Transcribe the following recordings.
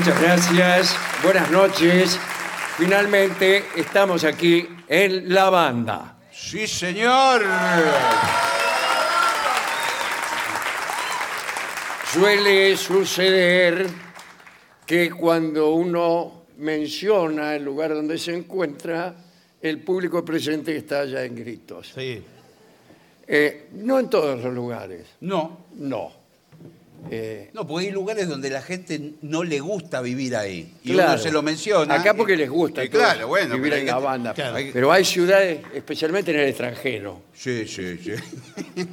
Muchas gracias, buenas noches. Finalmente estamos aquí en la banda. Sí, señor. Suele suceder que cuando uno menciona el lugar donde se encuentra, el público presente está ya en gritos. Sí. Eh, no en todos los lugares, No, no. Eh, no, porque hay lugares donde la gente no le gusta vivir ahí. Y Claro. uno se lo menciona. Acá porque les gusta Y claro, bueno. vivir pero hay en la que- banda. claro. Pero hay ciudades, especialmente en el extranjero, Sí, sí, sí.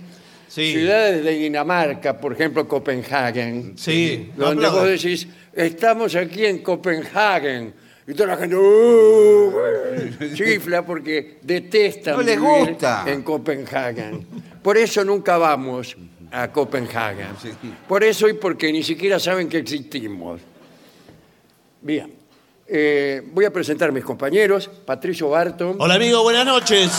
Sí. ciudades de Dinamarca, por ejemplo, Copenhagen, Sí. donde vos decís, estamos aquí en Copenhagen. Y toda la gente "Uh", chifla porque detestan No les vivir gusta. en Copenhagen. Por eso nunca vamos a Copenhagen. Sí. Por eso y porque ni siquiera saben que existimos. Bien. Eh, voy a presentar a mis compañeros. Patricio Barton. Hola amigo, buenas noches.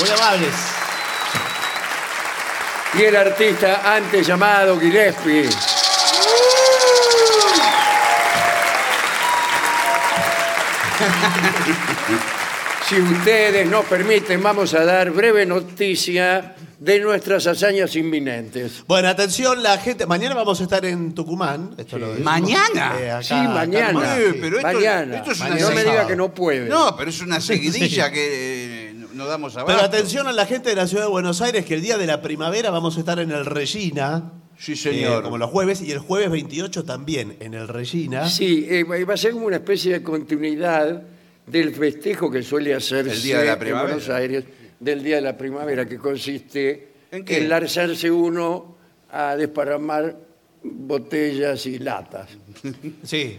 Muy amables. Y el artista antes llamado Gillespie. Si ustedes nos permiten, vamos a dar breve noticia de nuestras hazañas inminentes. Bueno, atención, la gente. Mañana vamos a estar en Tucumán. Esto lo decimos. ¿Mañana? Eh, acá- Sí, mañana. acá- Eh, sí. pero esto, Mañana. esto es una Mañana no me diga que no puede. No, pero es una seguidilla que eh, no- no damos abajo. Pero atención a la gente de la ciudad de Buenos Aires que el día de la primavera vamos a estar en el Regina. Sí, señor. eh, como los jueves y el jueves 28 también en el Regina. Sí, eh, va a ser como una especie de continuidad del festejo que suele hacerse El día de la en primavera. Buenos Aires del Día de la Primavera, que consiste ¿En qué? lanzarse uno a desparramar botellas y latas. Sí.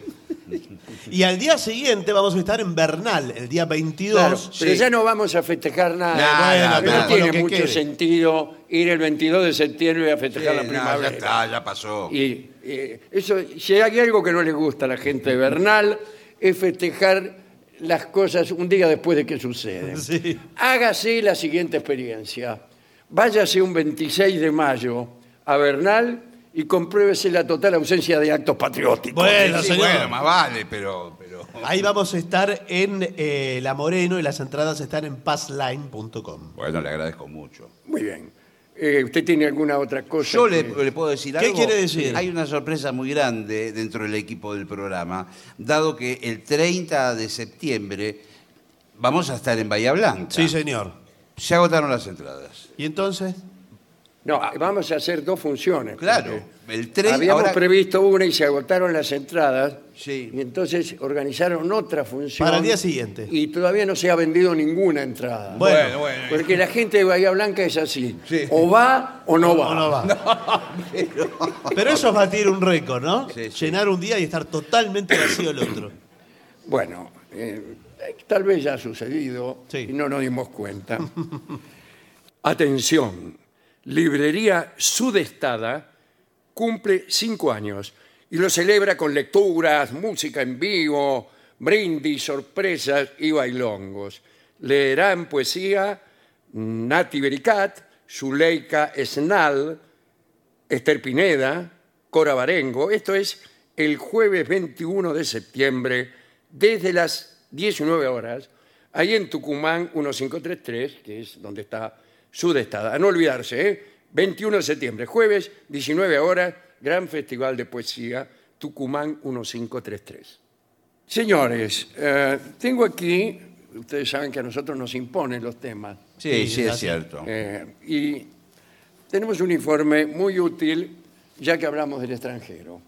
Y al día siguiente vamos a estar en Bernal, el día 22. Claro, pero sí. ya no vamos a festejar nada. Nada, no tiene Con lo que mucho quede. sentido ir el 22 de septiembre a festejar la no, primavera. ya está, ya pasó. Y eh, eso, si hay algo que no le gusta a la gente de Bernal, es festejar las cosas un día después de que suceden. Sí. Hágase la siguiente experiencia. Váyase un 26 de mayo a Bernal y compruébese la total ausencia de actos patrióticos. Bueno, Sí, señor. bueno, más vale, pero... pero... Ahí vamos a estar en eh, La Moreno y las entradas están en passline.com. Bueno, le agradezco mucho. Muy bien. Eh, ¿Usted tiene alguna otra cosa? Yo le, que- le puedo decir ¿Qué algo. quiere decir? Hay una sorpresa muy grande dentro del equipo del programa, dado que el 30 de septiembre vamos a estar en Bahía Blanca. Sí, señor. Se agotaron las entradas. ¿Y entonces? No, vamos a hacer dos funciones. Claro, el 30... Habíamos ahora- previsto una y se agotaron las entradas. Sí. Y entonces organizaron otra función. Para el día siguiente. Y todavía no se ha vendido ninguna entrada. Bueno, bueno. Porque la gente de Bahía Blanca es así. Sí. O va o no va. ¿O no va? Pero eso es batir un récord, ¿no? Sí, sí. Llenar un día y estar totalmente vacío el otro. Bueno, eh, tal vez ya ha sucedido Sí. y no nos dimos cuenta. Atención, Librería Sudestada cumple cinco años y lo celebra con lecturas, música en vivo, brindis, sorpresas y bailongos. Leerán poesía Nati Bericat, Zuleika Esnal, Esther Pineda, Cora Barengo. Esto es el jueves 21 de septiembre, desde las 19 horas, ahí en Tucumán 1533, que es donde está Sudestada. A no olvidarse, ¿eh? 21 de septiembre, jueves, 19 horas, gran festival de poesía, Tucumán 1533. Señores, eh, tengo aquí, ustedes saben que a nosotros nos imponen los temas. Sí, Sí, sí, es cierto. Eh, y tenemos un informe muy útil, ya que hablamos del extranjero.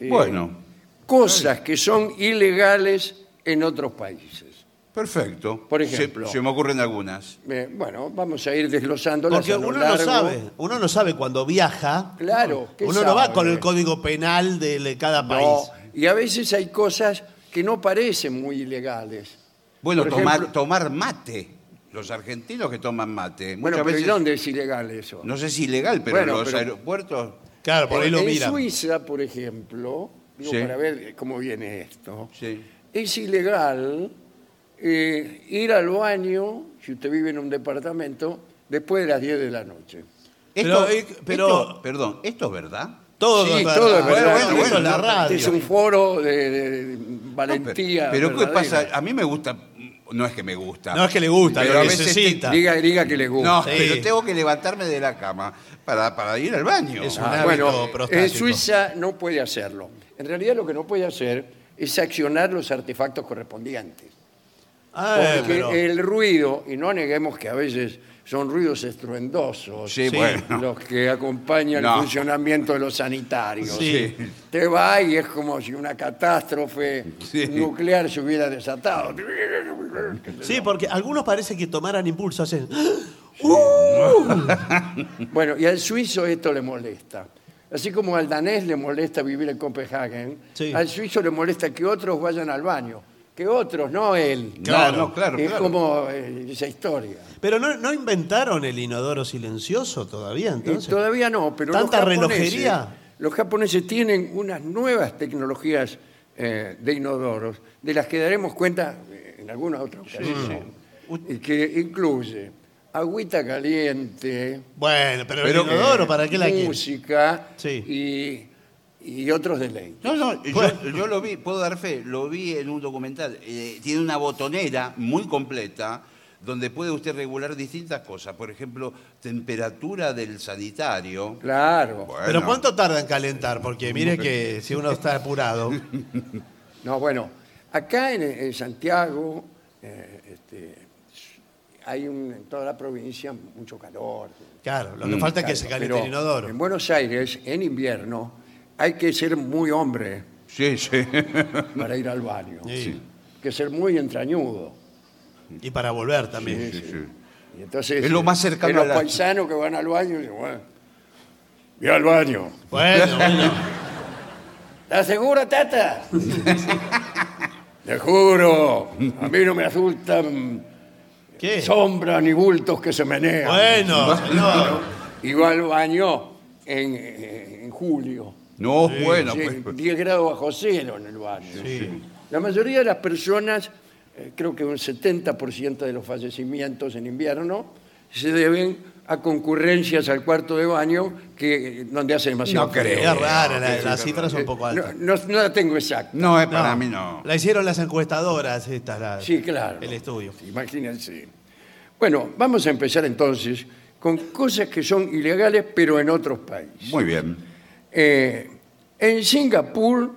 Eh, bueno, Cosas que son ilegales en otros países. Perfecto. Por ejemplo. Se, me ocurren algunas. Eh, bueno, vamos a ir desglosándolas Porque a lo uno largo. no sabe, uno no sabe cuando viaja. Claro, ¿qué Uno no va con el código penal de de cada No, país. y a veces hay cosas que no parecen muy ilegales. Bueno, Por tomar, ejemplo- tomar mate. Los argentinos que toman mate. Bueno, Muchas pero ¿y veces, dónde es ilegal eso? no sé si ilegal, pero Bueno, en los pero- aeropuertos. Claro, por ahí lo en miran. Suiza, por ejemplo, digo, Sí. para ver cómo viene esto, Sí. es ilegal eh, ir al baño, si usted vive en un departamento, después de las 10 de la noche. Pero, Esto- eh, pero- esto- perdón, ¿esto es verdad? Todo, Sí, es verdad. todo es Bueno, verdad. bueno, la radio. Es un foro de, de No, valentía. pero, pero ¿qué verdadera. pasa? A mí me gusta, no es que me gusta. No es que le gusta, Pero lo a veces necesita. Diga, diga que le gusta. No, Sí. pero tengo que levantarme de la cama para, para ir al baño. Es un Ah, hábito bueno, prostático. en Suiza no puede hacerlo. En realidad lo que no puede hacer es accionar los artefactos correspondientes. Ah, Porque pero- el ruido, y no neguemos que a veces son ruidos estruendosos, Sí, Sí. bueno. los que acompañan No. el funcionamiento de los sanitarios. Sí. Te va y es como si una catástrofe Sí. nuclear se hubiera desatado. Sí, porque algunos parece que tomaran impulso, hacen... Bueno, y al suizo esto le molesta. Así como al danés le molesta vivir en Copenhagen, Sí. al suizo le molesta que otros vayan al baño. Que otros, no él. No, no, claro, es claro. como eh, esa historia. Pero no, no inventaron el inodoro silencioso todavía, Y entonces. todavía no, pero ¿Tanta los japoneses, relojería? Los japoneses tienen unas nuevas tecnologías eh, de inodoros, de las que daremos cuenta eh, en alguna otra ocasión, y que incluye agüita caliente, Bueno, pero, Pero, el inodoro, eh, ¿para qué la quieren? música Sí. y, y otros deleites. No, no, yo, Bueno. yo lo vi, puedo dar fe, lo vi en un documental. Eh, tiene una botonera muy completa donde puede usted regular distintas cosas. Por ejemplo, temperatura del sanitario. Claro. Bueno, Pero ¿cuánto tarda en calentar? Porque mire que si uno está apurado... No, bueno, acá en, en Santiago eh, este, hay un- en toda la provincia mucho calor. Claro, lo que falta es que se caliente Pero el inodoro. En Buenos Aires, en invierno, hay que ser muy hombre Sí, sí. para ir al baño. Sí. Hay que ser muy entrañudo. Y para volver también. Sí, sí. Y entonces, Es lo más cercano los a la- paisanos que van al baño dicen, bueno, voy al baño. Bueno, bueno. ¿Estás seguro, tata? Te juro, a mí no me asustan ¿Qué? sombras ni bultos que se menean. Bueno, señor. Y va al baño en, en julio. No, bueno, Sí, pues, 10 grados bajo cero en el baño. Sí. La mayoría de las personas, eh, creo que un 70% de los fallecimientos en invierno, se deben a concurrencias al cuarto de baño que, donde hace demasiado No creo. Es rara, la- las cifras son un poco No, altas. no, no la tengo exacta. no es para No, mí, no. La hicieron las encuestadoras, estas, la- Sí, claro. el estudio. Imagínense. Bueno, vamos a empezar entonces con cosas que son ilegales, pero en otros países. Muy bien. Eh, en Singapur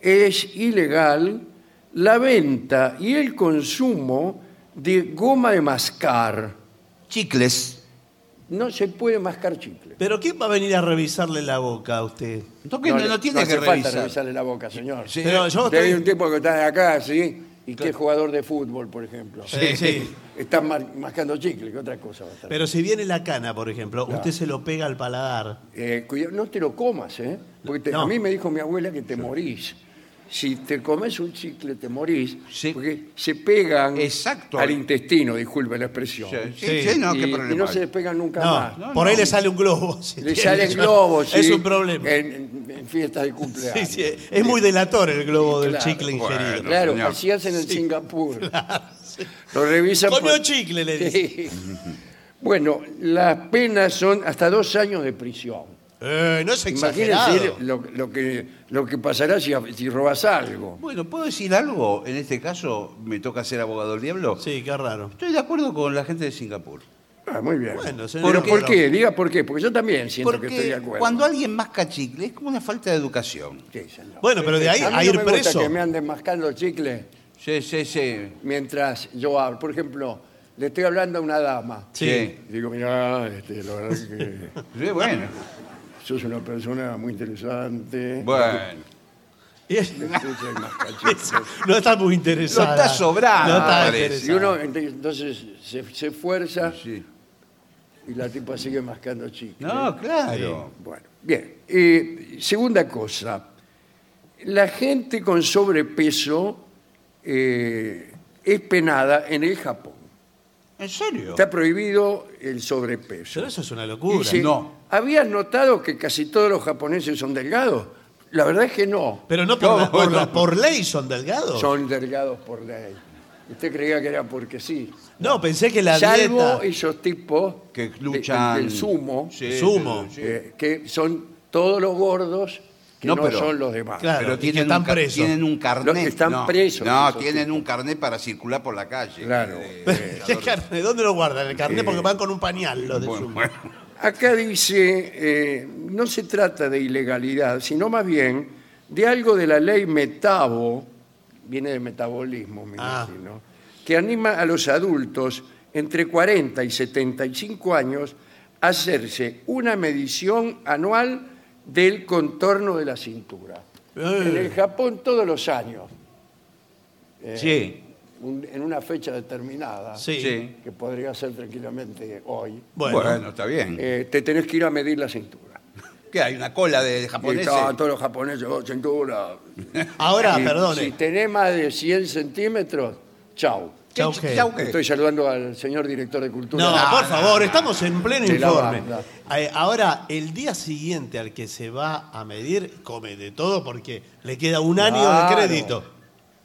es ilegal la venta y el consumo de goma de mascar. Chicles. No se puede mascar chicle. Pero ¿quién va a venir a revisarle la boca a usted? No, no, no tiene hace que falta revisar. revisarle la boca, señor. Sí. Pero yo Usted hay estoy... un tipo que está de acá, ¿sí? Y que es jugador de fútbol, por ejemplo. Sí, sí. Está mar- mascando chicle, ¿qué otra cosa va a estar? Pero si viene la cana, por ejemplo, usted se lo pega al paladar. Eh, cuidado, no te lo comas, ¿eh? Porque te- No. a mí me dijo mi abuela que te morís. Si te comes un chicle, te morís. Sí. Porque se pegan Exacto. al intestino, disculpe la expresión. Sí, sí, Sí. sí, no, y, qué y problema. no se despegan nunca No, más. No, por no. ahí le sale un globo. si Le tiene- salen globos, Es sí, un problema. En, en- en fiestas de cumpleaños. Sí, sí, es muy delator el globo del Claro, chicle bueno. ingerido. Claro, señor. así hacen en Singapur. Lo revisan. Comió por- chicle, le dice. Bueno, las penas son hasta dos años de prisión. Eh, no es exagerado. Imagínense lo, lo que, lo que pasará si, si robas algo. Bueno, ¿puedo decir algo? En este caso, me toca ser abogado del diablo. Sí, qué raro. Estoy de acuerdo con la gente de Singapur. Ah, muy bien. Bueno, señor, ¿Pero por qué? Diga por qué. Porque yo también siento que estoy de Porque acuerdo. cuando alguien masca chicle es como una falta de educación. Sí, señor. Bueno, pero de ahí a mí a no ir me gusta preso. que me anden mascando chicle Sí, sí, sí. mientras yo hablo. Por ejemplo, le estoy hablando a una dama. Sí. Digo, mira, este, la verdad es que Sí, bueno. sos una persona muy interesante. Bueno. Y es- Escucha no está muy interesada. Lo está sobrando, No está parece. Y interesada. uno ent- entonces se, se esfuerza Sí. y la tipa sigue mascando chicle. No, claro. Bueno, bien. Eh, segunda cosa. La gente con sobrepeso eh, es penada en el Japón. ¿En serio? Está prohibido el sobrepeso. Pero eso es una locura. Dice, No. ¿Habías notado que casi todos los japoneses son delgados? La verdad es que no. Pero no por, No, la- por, la- por ley son delgados. Son delgados por ley. Usted creía que era porque sí. No, pensé que la Salvo dieta... esos tipos Que de- luchan. del sumo, Sí, Sumo. sí, sí. eh, que son todos los gordos que no, No, pero- son los demás. Claro. Pero tienen, están un, presos. tienen un carnet. Los que están no, presos, No, tienen tipos. un carnet para circular por la calle. Claro. Eh, ¿Qué carnet? ¿Dónde lo guardan? ¿El carnet? Porque van con un pañal los de bueno. Acá dice, eh, no se trata de ilegalidad, sino más bien de algo de la ley Metabo, viene de metabolismo, me Ah. imagino, que anima a los adultos entre 40 y 75 años a hacerse una medición anual del contorno de la cintura. En el Japón todos los años, Sí. un- en una fecha determinada, Sí. Sí. que podría ser tranquilamente hoy, Bueno, Bueno, está bien. eh, te tenés que ir a medir la cintura. ¿Qué hay? ¿Una cola de Y japoneses? estaban todos los japoneses, oh, cintura. ahora, Y perdone. Si tenés más de 100 centímetros, chau. Estoy saludando al señor director de cultura. No, No, por no, favor, estamos en pleno De informe. Eh, Ahora, el día siguiente al que se va a medir, come de todo porque le queda un año Claro. de crédito.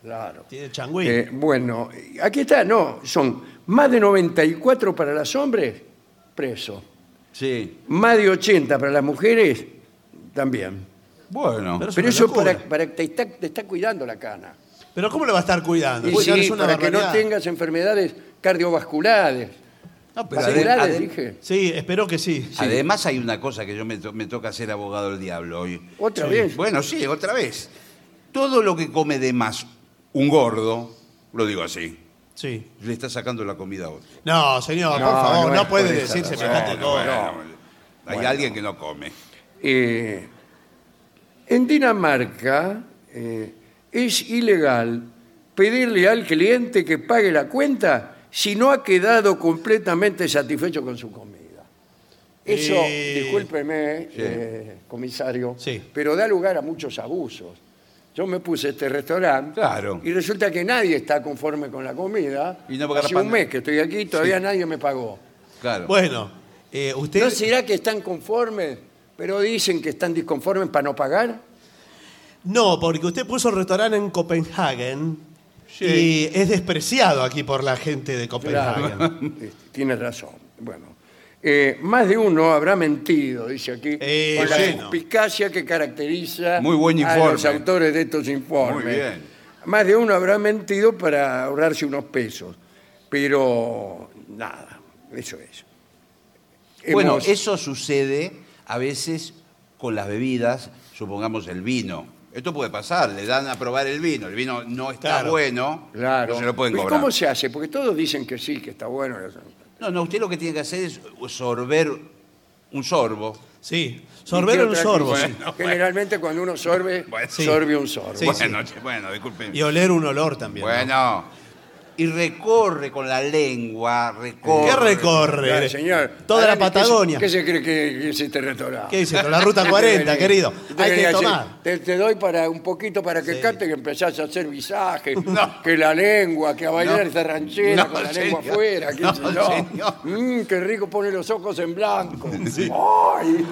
Claro. Tiene changüí. Eh, bueno, aquí está, no, son más de 94 para los hombres, preso. Sí. Más de 80 para las mujeres, también. Bueno. Pero eso para, para te, está, te está cuidando la cana. Pero ¿cómo le va a estar cuidando? Y sí, es una para que no tengas enfermedades cardiovasculares. No, pero Vasculares, dije. Sí, espero que sí. sí. Además hay una cosa que yo me, to- me toca ser abogado del diablo hoy. ¿Otra Sí. vez? Bueno, sí, otra vez. Todo lo que come de más un gordo, lo digo así, Sí. le está sacando la comida a otro. No, señor, No, por favor, no no, es puede por esa decir razón. semejante No, cosa. no. Hay Bueno. alguien que no come. Eh, en Dinamarca eh, es ilegal pedirle al cliente que pague la cuenta si no ha quedado completamente satisfecho con su comida. Eso, Eh, discúlpeme, eh, comisario, Sí. pero da lugar a muchos abusos. Yo me puse a este restaurante Claro. y resulta que nadie está conforme con la comida. Y no porque Hace la un mes que estoy aquí y todavía nadie me pagó. Claro. Bueno, eh, usted... ¿No será que están conformes, pero dicen que están disconformes para no pagar? No, porque usted puso el restaurante en Copenhagen y es despreciado aquí por la gente de Copenhagen. Claro. Eh, Tiene razón. Bueno, eh, más de uno habrá mentido, dice aquí, Eh, con la suspicacia que caracteriza Muy buen a los autores de estos informes. Muy bien. Más de uno habrá mentido para ahorrarse unos pesos, pero nada, eso es. Bueno, eso sucede a veces con las bebidas, supongamos el vino. Esto puede pasar, le dan a probar el vino, el vino no está Claro. bueno, Claro. no se lo pueden ¿Y cobrar. cómo se hace? Porque todos dicen que sí, que está bueno. No, no, usted lo que tiene que hacer es sorber un sorbo. Sí, ¿Y sorber un sorbo, sí. Generalmente cuando uno sorbe, Bueno, sí. sorbe un sorbo. Sí, bueno, che, bueno, disculpen. Y oler un olor también. ¿no? Bueno, y recorre con la lengua, recorre. ¿Qué recorre? Claro, señor. Toda la Ahora, ¿qué se- Patagonia. ¿Qué se cree que, que es este restaurante? ¿Qué dice? Con la ruta 40, querido. Hay que tomar. Te, te doy para un poquito para que Sí. cante que empezás a hacer visaje, No. que la lengua, que a bailar No. esta ranchera No, con la lengua afuera. qué No, sé yo. señor. Mm, qué rico pone los ojos en blanco. Ay,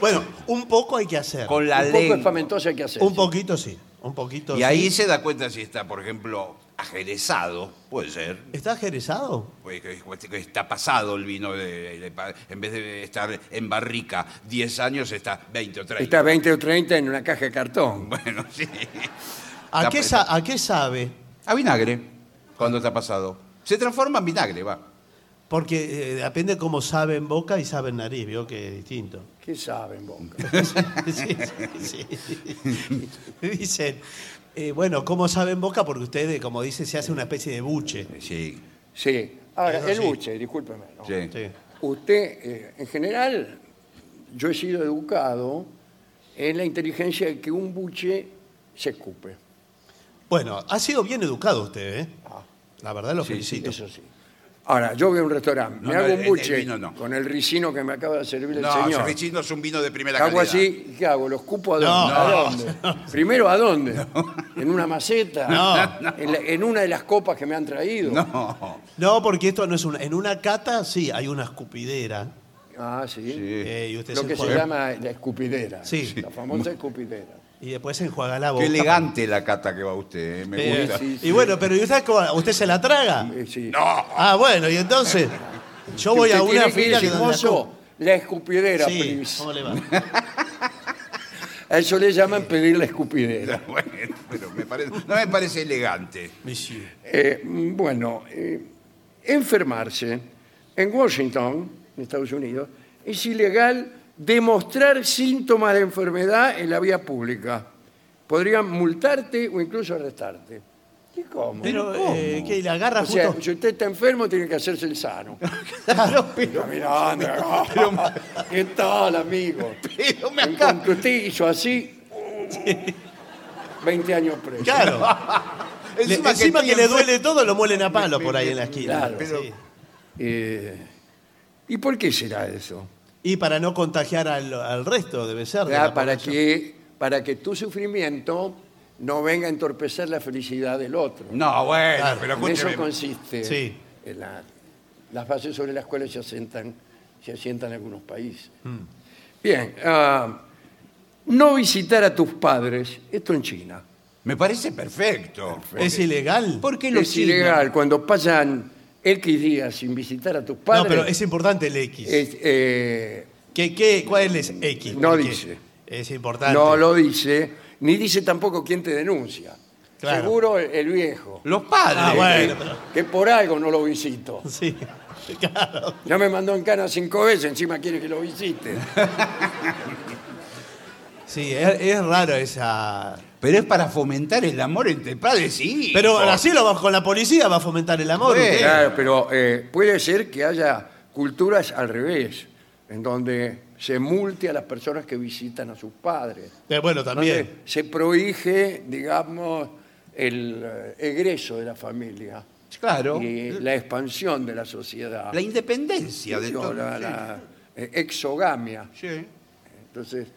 Bueno, un poco hay que hacer. Con la un poco espamentoso hay que hacer. Un poquito sí. Un poquito Y ahí sí. se da cuenta si está, por ejemplo, ajerezado, puede ser. ¿Está ajerezado? Pues está pasado el vino, de- de- en vez de estar en barrica 10 años, está 20 o 30. Está 20 o 30 en una caja de cartón. Bueno, sí. ¿A Está- qué, sa- ¿A qué sabe? A vinagre, cuando está pasado. Se transforma en vinagre, va. Porque eh, depende cómo sabe en boca y sabe en nariz, vio que es distinto. ¿Qué saben, Boca? Sí, sí, sí. Dicen, eh, bueno, ¿cómo sabe en boca? Porque usted, eh, como dice, se hace una especie de buche. Sí, Sí. Ahora, Eso el sí. buche, discúlpeme. ¿no? sí. Sí. Usted, eh, en general, yo he sido educado en la inteligencia de que un buche se escupe. Bueno, ha sido bien educado usted, ¿eh? La verdad lo felicito. Eso sí. Ahora, yo voy a un restaurante, No, me no, hago el- un el buche vino no. con el ricino que me acaba de servir el No, señor. Cervicino es un vino de primera Hago calidad. así, ¿y ¿qué hago? ¿Lo escupo a dónde? No, ¿A no, dónde? Primero, ¿a dónde? ¿En una maceta? No. ¿En, la- en una de las copas que me han traído? No. No, porque esto no es una. En una cata, sí, hay una escupidera. Ah, sí. Sí. eh, y usted Lo se que se llama la escupidera. Sí. La famosa escupidera. Y después se enjuaga la boca. Qué elegante la cata que va usted, eh, me Eh, gusta. sí, Y bueno, pero ¿y usted, cómo- usted se la traga? Eh, sí. No, Ah, bueno, y entonces. Yo voy a usted una tiene que fila decir, que donde la "Mozo, la escupidera, Sí, please". ¿cómo le va? A eso le llaman pedir la escupidera. bueno, pero me parece, no me parece elegante. Monsieur. Eh, bueno, eh, enfermarse en Washington, en Estados Unidos, es ilegal demostrar síntomas de enfermedad en la vía pública. Podrían multarte o incluso arrestarte. ¿Y cómo? Pero, eh, que le agarra o sea, justo. si usted está enfermo, tiene que hacerse el sano. Claro, pero. Pero mirando, ¿qué tal, amigo? Pero me En acaba. cuanto usted hizo así, 20 años preso. Claro. Le- Encima que le duele todo, lo muelen a palo por ahí en la esquina. Claro. Sí. Eh, ¿Y por qué será eso? Y para no contagiar al, al resto, debe ser. de Ah, la para, población. que, para que tu sufrimiento no venga a entorpecer la felicidad del otro. No, bueno, Claro, pero en eso escúcheme. consiste Sí. en la- las bases sobre las cuales se asientan, se asientan algunos países. Mm. Bien, ah, no visitar a tus padres, esto en China. Me parece perfecto. ¿Es ilegal? ¿Por qué los Es chinos? ilegal cuando pasan X días sin visitar a tus padres. No, pero es importante el X. es, eh, ¿Qué, qué, ¿Cuál es X? No Porque dice. Es importante. no lo dice, ni dice tampoco quién te denuncia. Claro. Seguro el, el viejo, Los padres. Ah, bueno, pero. que por algo no lo visito. Sí. Claro. Ya me mandó en cana cinco veces, encima quiere que lo visite. Sí, es, es raro esa. Pero es para fomentar el amor entre padres hijos. Pero así lo va, con la policía va a fomentar el amor. Bueno. ¿usted? Claro, pero eh, puede ser que haya culturas al revés, en donde se multe a las personas que visitan a sus padres. Eh, bueno, Donde también. se prohíbe, digamos, el eh, egreso de la familia Claro. y la expansión de la sociedad. La independencia de Sí, todo. la, la, eh, exogamia. Sí. Entonces,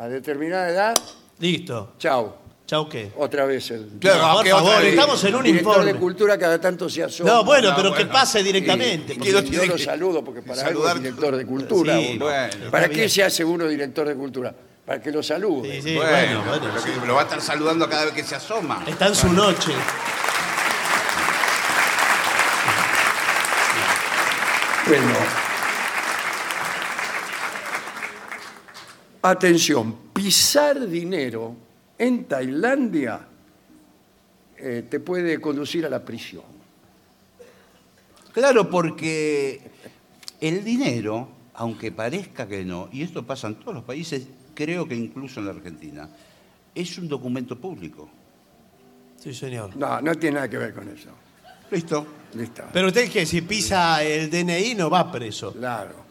a determinada edad, Listo. chao. Chau, ¿qué? Otra vez el Claro, No, por ¿qué otra favor, vez? estamos en un director informe. de cultura cada tanto se asoma. No, bueno, No, pero bueno. que pase directamente. Y- y lo yo lo saludo porque para algo saludar- es director de cultura. Sí, uno. bueno, ¿Para está qué bien. se hace uno director de cultura? Para que lo salude. Sí, sí, bueno, bueno, bueno, pero sí. que lo va a estar saludando cada vez que se asoma. Está en su noche. Bueno. Atención, pisar dinero en Tailandia eh, te puede conducir a la prisión. Claro, porque el dinero, aunque parezca que no, y esto pasa en todos los países, creo que incluso en la Argentina, es un documento público. Sí, señor. No, no tiene nada que ver con eso. Listo. Listo. Pero usted que si pisa el DNI no va preso. Claro.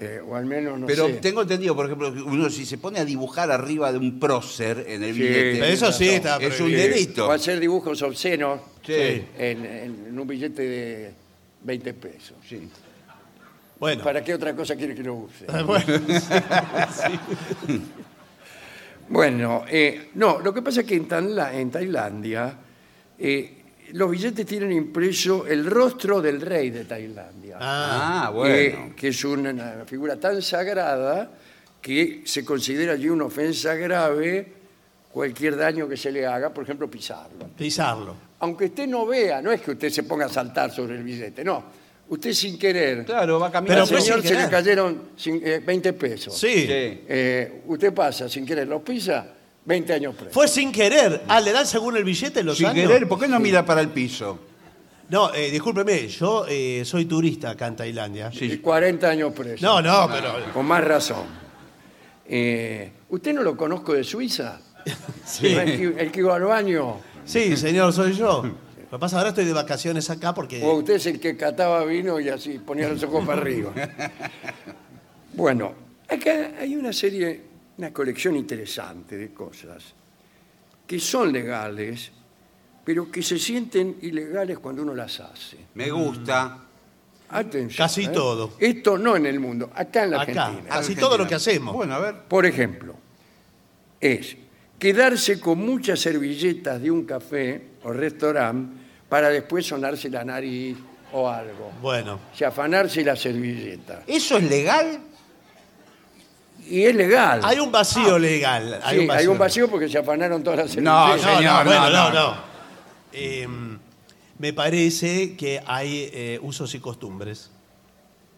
Eh, o al menos no Pero sé. tengo entendido, por ejemplo, que uno si se pone a dibujar arriba de un prócer en el Sí, billete, eso sí está es un delito. O hacer dibujos obscenos Sí. en, en- en un billete de 20 pesos. Sí. Bueno. ¿Para qué otra cosa quiere que lo use? bueno. Bueno, eh, no, lo que pasa es que en, Tanla- en Tailandia eh, los billetes tienen impreso el rostro del rey de Tailandia. Ah, Ah, bueno. que, que es una figura tan sagrada que se considera allí una ofensa grave cualquier daño que se le haga, por ejemplo, pisarlo. pisarlo. Aunque usted no vea, no es que usted se ponga a saltar sobre el billete, no. Usted sin querer, Claro, va al caminando. Pero fue señor se le cayeron cin- eh, 20 pesos. Sí. Sí. Eh, usted pasa sin querer, lo pisa, 20 años preso. Fue sin querer. Ah, ¿le dan según el billete los Sin años? querer, ¿por qué no mira para el piso? No, eh, discúlpeme, yo eh, soy turista acá en Tailandia. Y 40 años preso. No, no, pero... Con más razón. Eh, ¿Usted no lo conozco de Suiza? Sí. El, que- el que iba al baño. Sí, señor, soy yo. Lo que pasa ahora estoy de vacaciones acá porque... O usted es el que cataba vino y así ponía los ojos para arriba. Bueno, acá hay una serie, una colección interesante de cosas. que son legales, pero que se sienten ilegales cuando uno las hace. Me gusta. Atención. Casi ¿eh? todo. Esto no en el mundo, acá en la Acá, Argentina. casi Argentina. todo lo que hacemos. Bueno, a ver. Por ejemplo, es quedarse con muchas servilletas de un café o restaurante para después sonarse la nariz o algo. Bueno, O sea, afanarse la servilleta. ¿Eso es legal? Y es legal. hay un vacío legal. Sí, hay un vacío porque se afanaron todas las No, servilletas. No, Señor, no, bueno, no, no, no. no. Eh, me parece que hay eh, usos y costumbres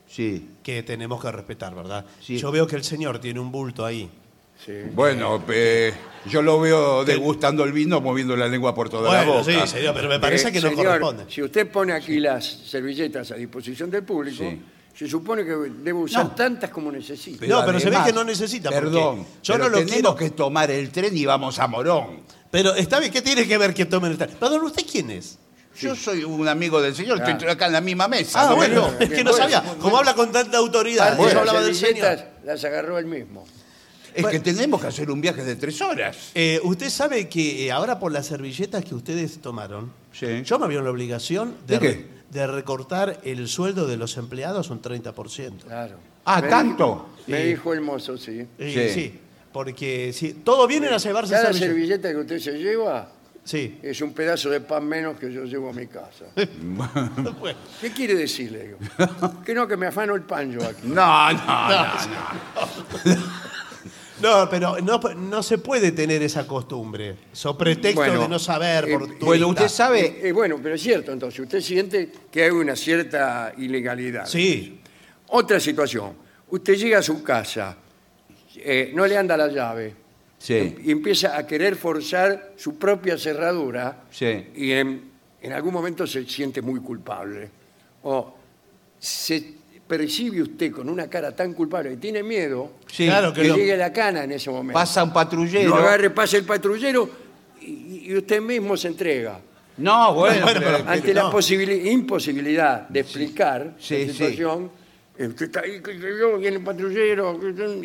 Sí. que tenemos que respetar, ¿verdad? Sí. Yo veo que el señor tiene un bulto ahí. Sí. Bueno, eh, yo lo veo degustando el vino, moviendo la lengua por toda la Bueno, boca. sí, señor, pero me parece Eh, que no señor, corresponde. Si usted pone aquí las servilletas a disposición del público, Sí. Se supone que debe usar No. tantas como necesite. No, pero se ve además- que no necesita, porque Perdón, yo pero no lo tenemos quiero- que tomar el tren y vamos a Morón. Pero está bien, ¿qué tiene que ver que tomen el tren? Perdón, ¿usted quién es? Yo soy un amigo del señor, Claro. estoy acá en la misma mesa. Ah, ¿no? bueno, bueno, es que no bueno, sabía. bueno. Como habla con tanta autoridad, Parte yo de las hablaba del servilletas señor. las agarró él mismo. Es que tenemos que hacer un viaje de tres horas. Eh, usted sabe que eh, ahora por las servilletas que ustedes tomaron, Sí. yo me vi en la obligación de, ¿De qué? De recortar el sueldo de los empleados un 30%. Claro. Ah, Me ¿tanto? dijo- me Sí. dijo el mozo, sí. Sí. sí, porque si todos vienen a llevarse Cada servilletas. servilleta que usted se lleva Sí. es un pedazo de pan menos que yo llevo a mi casa. Bueno, ¿Qué quiere decirle? Que no, que me afano el pan yo aquí. No, no, no, no. No, pero no, no se puede tener esa costumbre. So pretexto Bueno, de no saber. eh, Por Bueno, turista. usted sabe, Eh, eh, bueno, pero es cierto, entonces, usted siente que hay una cierta ilegalidad. Sí, Otra situación, usted llega a su casa, eh, no le anda la llave, Sí. y empieza a querer forzar su propia cerradura, Sí. y en, en algún momento se siente muy culpable. O se percibe usted con una cara tan culpable que tiene miedo Sí, claro que que lo- llegue la cana en ese momento. pasa un patrullero. Lo agarre, pasa el patrullero y, y usted mismo se entrega. No, bueno, Bueno, pero- pero- Ante la no. posibili- imposibilidad de explicar Sí, la sí. situación, eh, usted está ahí, que yo, viene el patrullero,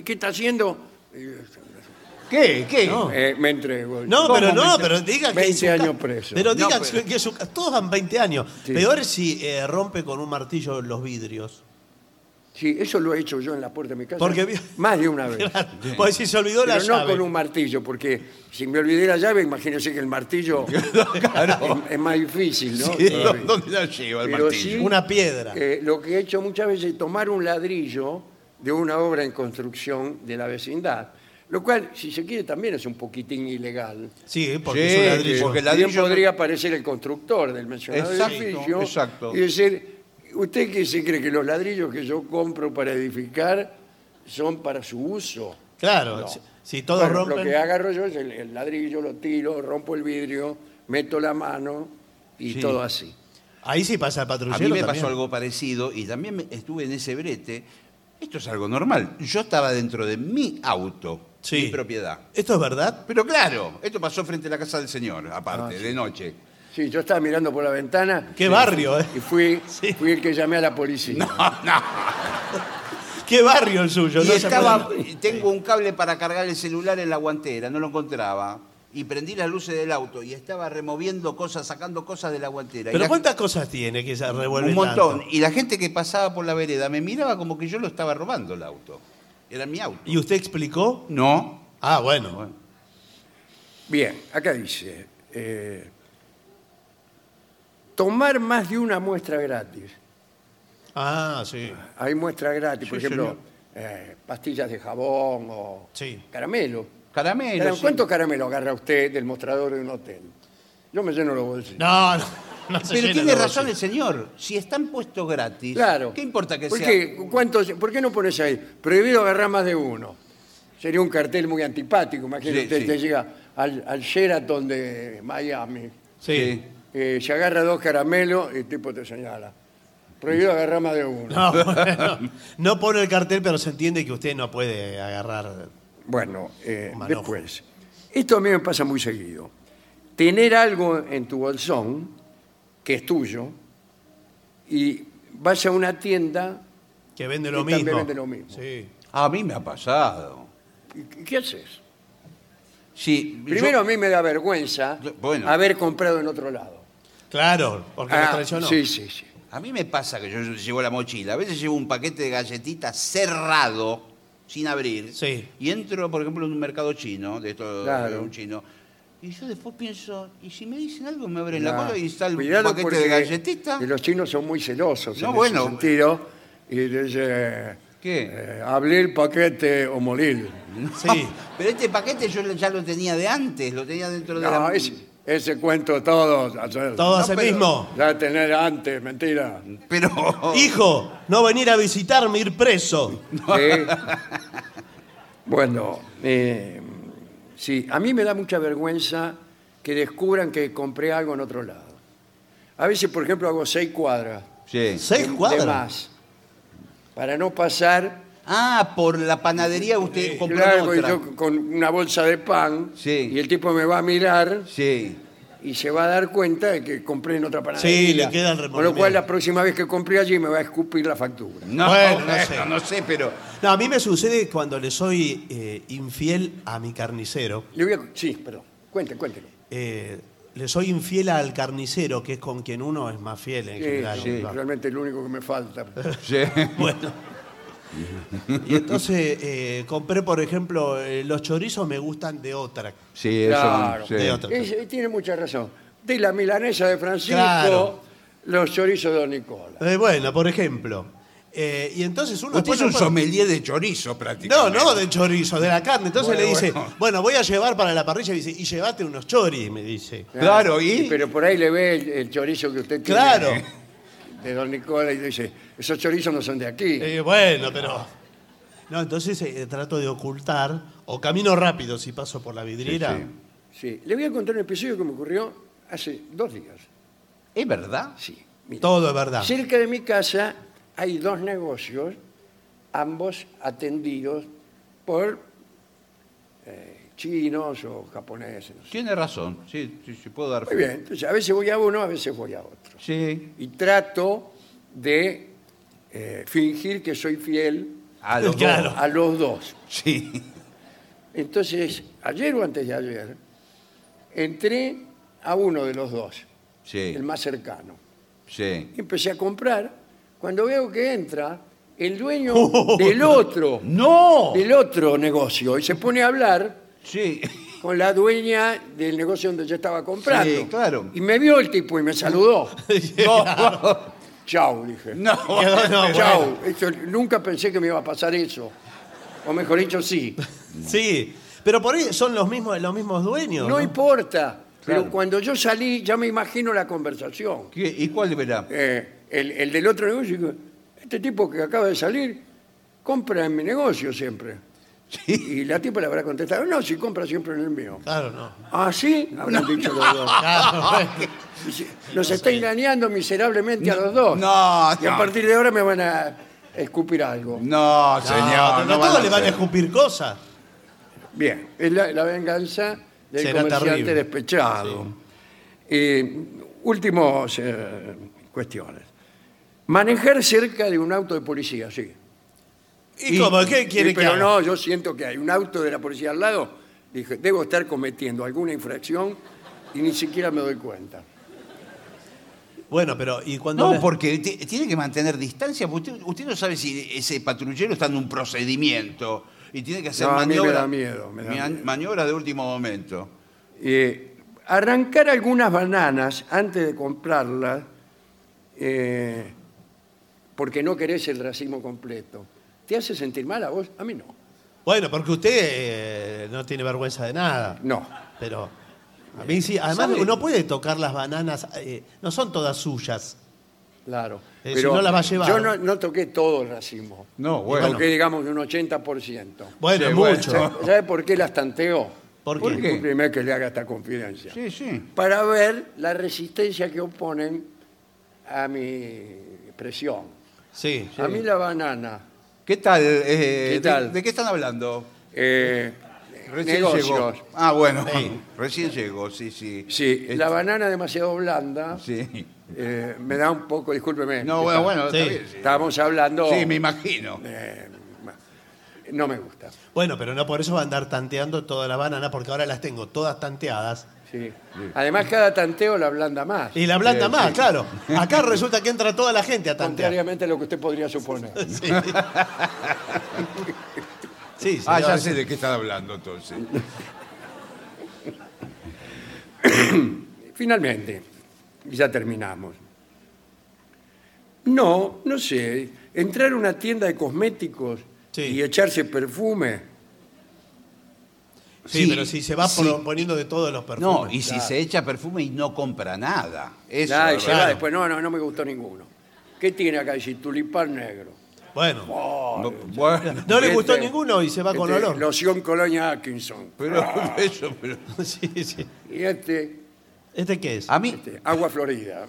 ¿qué está haciendo? ¿Qué? ¿Qué? No. eh, me entrego. No, ¿Cómo pero no, pero diga que. 20 en su ca- años preso. Pero No, diga pero- que su ca- todos van 20 años. Peor si eh, rompe con un martillo los vidrios. Sí, eso lo he hecho yo en la puerta de mi casa Porque más de una vez. Claro, Pues si se olvidó la Pero no llave. con un martillo, porque si me olvidé la llave, imagínese que el martillo es, es más difícil, ¿no? Sí, Todavía. ¿Dónde la lleva el Pero martillo? sí, Una piedra. Eh, lo que he hecho muchas veces es tomar un ladrillo de una obra en construcción de la vecindad, lo cual, si se quiere, también es un poquitín ilegal. Sí, porque Sí, es un ladrillo. porque el Bien ladrillo- podría aparecer el constructor del mencionado Exacto, edificio exacto. y decir, ¿usted qué se cree que los ladrillos que yo compro para edificar son para su uso? Claro, No. si, si todos Bueno, rompen. Lo que agarro yo es el, el ladrillo, lo tiro, rompo el vidrio, meto la mano y Sí. todo así. Ahí sí pasa el A patrullero. mí me también. pasó algo parecido y también me- estuve en ese brete. Esto es algo normal. Yo estaba dentro de mi auto, Sí. mi propiedad. ¿Esto es verdad? Pero claro, esto pasó frente a la casa del señor, aparte, Ah, sí. de noche. Sí, yo estaba mirando por la ventana. Qué barrio, ¿eh? Y fui, Sí. fui el que llamé a la policía. Qué barrio el suyo. Y no se estaba, puede- tengo un cable para cargar el celular en la guantera, no lo encontraba. Y prendí las luces del auto y estaba removiendo cosas, sacando cosas de la guantera. Y Pero la- ¿cuántas cosas tiene que se revuelve un montón. tanto? Y la gente que pasaba por la vereda me miraba como que yo lo estaba robando el auto. Era mi auto. ¿Y usted explicó? No. Ah, bueno. Bien, acá dice, eh, tomar más de una muestra gratis. Ah, sí. Hay muestras gratis, por Sí, ejemplo, eh, pastillas de jabón o Sí. caramelo. Caramelo. Cara- sí. ¿Cuántos caramelos agarra usted del mostrador de un hotel? Yo me lleno los bolsillos. No, no. no se Pero llena tiene razón el señor. Si están puestos gratis, Claro. ¿qué importa que ¿Por sea? qué? ¿Cuántos- ¿Por qué no pones ahí? Prohibido agarrar más de uno. Sería un cartel muy antipático. Imagínate, Sí, usted sí. te llega al, al Sheraton de Miami. Sí. Eh, se agarra dos caramelos y el tipo te señala. Prohibido agarrar más de uno. No, bueno, no pone el cartel, pero se entiende que usted no puede agarrar. Bueno, eh, Un manojo. después. Esto a mí me pasa muy seguido. Tener algo en tu bolsón que es tuyo y vas a una tienda Que vende lo Y también mismo. vende lo mismo. Sí. A mí me ha pasado. y ¿qué haces? Sí, yo- Primero a mí me da vergüenza Bueno. haber comprado en otro lado. Claro, porque lo Ah, traicionó. sí, sí, sí. A mí me pasa que yo llevo la mochila. A veces llevo un paquete de galletitas cerrado, sin abrir. Sí. Y entro, por ejemplo, en un mercado chino, de esto, Claro. de un chino. Y yo después pienso, ¿y si me dicen algo me abren la cola y está el Cuidado paquete porque de galletitas? los chinos son muy celosos No, en bueno. ese sentido. Y dice, ¿Qué? eh, hablé el paquete o morir. Sí. Pero este paquete yo ya lo tenía de antes, lo tenía dentro de No, la... ese, ese cuento todo. hacer- Todo hace pero- mismo. Ya tener antes, mentira. Pero... Hijo, no venir a visitarme, ir preso. Sí. bueno, eh, sí, a mí me da mucha vergüenza que descubran que compré algo en otro lado. A veces, por ejemplo, hago seis cuadras. Sí. ¿Seis de- cuadras? De más. Para no pasar. Ah, por la panadería usted compró Claro, otra. yo con una bolsa de pan. Sí. Y el tipo me va a mirar Sí. y se va a dar cuenta de que compré en otra panadería. Sí, le queda el Con lo remordimiento. cual, la próxima vez que compré allí me va a escupir la factura. No, Bueno, no sé. no sé, pero... No, a mí me sucede cuando le soy eh, infiel a mi carnicero. Le voy a- Sí, perdón. Cuente, cuéntelo. Eh, le soy infiel al carnicero, que es con quien uno es más fiel en Sí, general. sí, ¿no? realmente es lo único que me falta. Sí. Bueno. Y entonces eh, compré, por ejemplo, eh, los chorizos me gustan de otra. Sí, eso... Claro. sí. De otra. Es- tiene mucha razón. De la milanesa de Francisco, Claro. los chorizos de Don Nicola. Eh, bueno, por ejemplo. Eh, y entonces uno... Usted después es un no puede- sommelier de chorizo No, prácticamente. no de chorizo, de la carne. Entonces Bueno, le dice, bueno. bueno. voy a llevar para la parrilla y dice, y llévate unos choris, me dice. Claro, ¿y? Pero por ahí le ve el, el chorizo que usted tiene Claro. De Don Nicola y dice, esos chorizos no son de aquí. Eh, bueno, pero... No, entonces eh, trato de ocultar, o camino rápido si paso por la vidriera. Sí, Sí. Le voy a contar un episodio que me ocurrió hace dos días. ¿Es verdad? Sí. Todo es verdad. Cerca de mi casa hay dos negocios, ambos atendidos por chinos o japoneses. no sé. Tiene razón, sí, sí, sí, puedo dar Muy fe. bien, entonces a veces voy a uno, a veces voy a otro. Sí. Y trato de eh, fingir que soy fiel A los Claro. dos. a los dos. Sí. Entonces, ayer o antes de ayer, entré a uno de los dos, Sí. el más cercano. Sí. Y empecé a comprar. Cuando veo que entra el dueño del otro, ¡No! del otro negocio, y se pone a hablar Sí. con la dueña del negocio donde yo estaba comprando. Sí, claro. Y me vio el tipo y me saludó. No. Chau, dije. No. Quedó- no, Chau. Esto- nunca pensé que me iba a pasar eso. O mejor dicho, sí. Sí, pero por ahí son los mismos, los mismos dueños. No ¿no? importa. Pero Claro. cuando yo salí, ya me imagino la conversación. ¿Qué? ¿Y cuál verá? Eh, el, el del otro negocio, digo, este tipo que acaba de salir, compra en mi negocio siempre. Y la tipa le habrá contestado, no, si compra siempre en el mío. Claro, no. ¿Ah, sí? Habrán dicho los dos. Claro, bueno. Dice, Nos está engañando miserablemente a los dos. No, Y a no. partir de ahora me van a escupir algo. No, señor. No, no van todos le van a hacer. escupir cosas. Bien, es la, la venganza del Será comerciante terrible. despechado. Eh, últimos eh, cuestiones. Manejar cerca de un auto de policía, sí. ¿Y, cómo? ¿Qué quiere que pero haga? no, yo siento que hay un auto de la policía al lado. Dije, debo estar cometiendo alguna infracción y ni siquiera me doy cuenta. Bueno, pero ¿y cuando No, le- porque ti- tiene que mantener distancia. porque Usted, usted no sabe si ese patrullero está en un procedimiento y tiene que hacer No, a mí me maniobra, da miedo, me da mia- miedo. maniobra de último momento. Eh, arrancar algunas bananas antes de comprarlas, eh, porque no querés el racimo completo, ¿te hace sentir mal a vos? A mí no. Bueno, porque usted eh, no tiene vergüenza de nada. No. Pero a mí sí. Además, ¿Sabe? uno puede tocar las bananas. eh, no son todas suyas. Claro. Eh, si no la va a llevar. Yo no, no toqué todo el racimo. No, bueno. Toqué, digamos, de un 80%. Bueno, Sí, mucho. ¿Sabe, sabe por qué las tanteo? ¿Por ¿Por qué? Discúlpeme que le haga esta confidencia. Sí, sí. Para ver la resistencia que oponen a mi presión. Sí. A mí la banana, ¿Qué tal? eh, ¿Qué de- tal? ¿De, qué están hablando? eh, Recién negocios. llegó. Ah, bueno. Sí. Recién llegó, sí, sí. Sí, la banana demasiado blanda Sí. eh, me da un poco, discúlpeme. No, bueno, bueno, Sí. está bien. sí. Estábamos hablando. Sí, me imagino. eh, no me gusta. Bueno, pero no por eso va a andar tanteando todas las bananas, porque ahora las tengo todas tanteadas. Sí. Además, cada tanteo la ablanda más. Y la blanda Sí, más, sí. claro. Acá resulta que entra toda la gente a tantear. Contrariamente a lo que usted podría suponer. Sí, sí Ah, ya señor. sé de qué están hablando entonces. Finalmente, y ya terminamos. No, no sé, entrar a una tienda de cosméticos Sí. y echarse perfume. Sí, Sí, pero si se va sí. poniendo de todos los perfumes. No, y si se echa perfume y no compra nada. Eso va verdad. después, no, no, no me gustó ninguno. ¿Qué tiene acá? Dice tulipán negro. Bueno, No, bueno, no le gustó Este- ninguno y se va con Este, olor. Loción Colonia Atkinson. pero eso, pero. Sí, sí. Y este, ¿Este qué es? A mí, este, agua florida.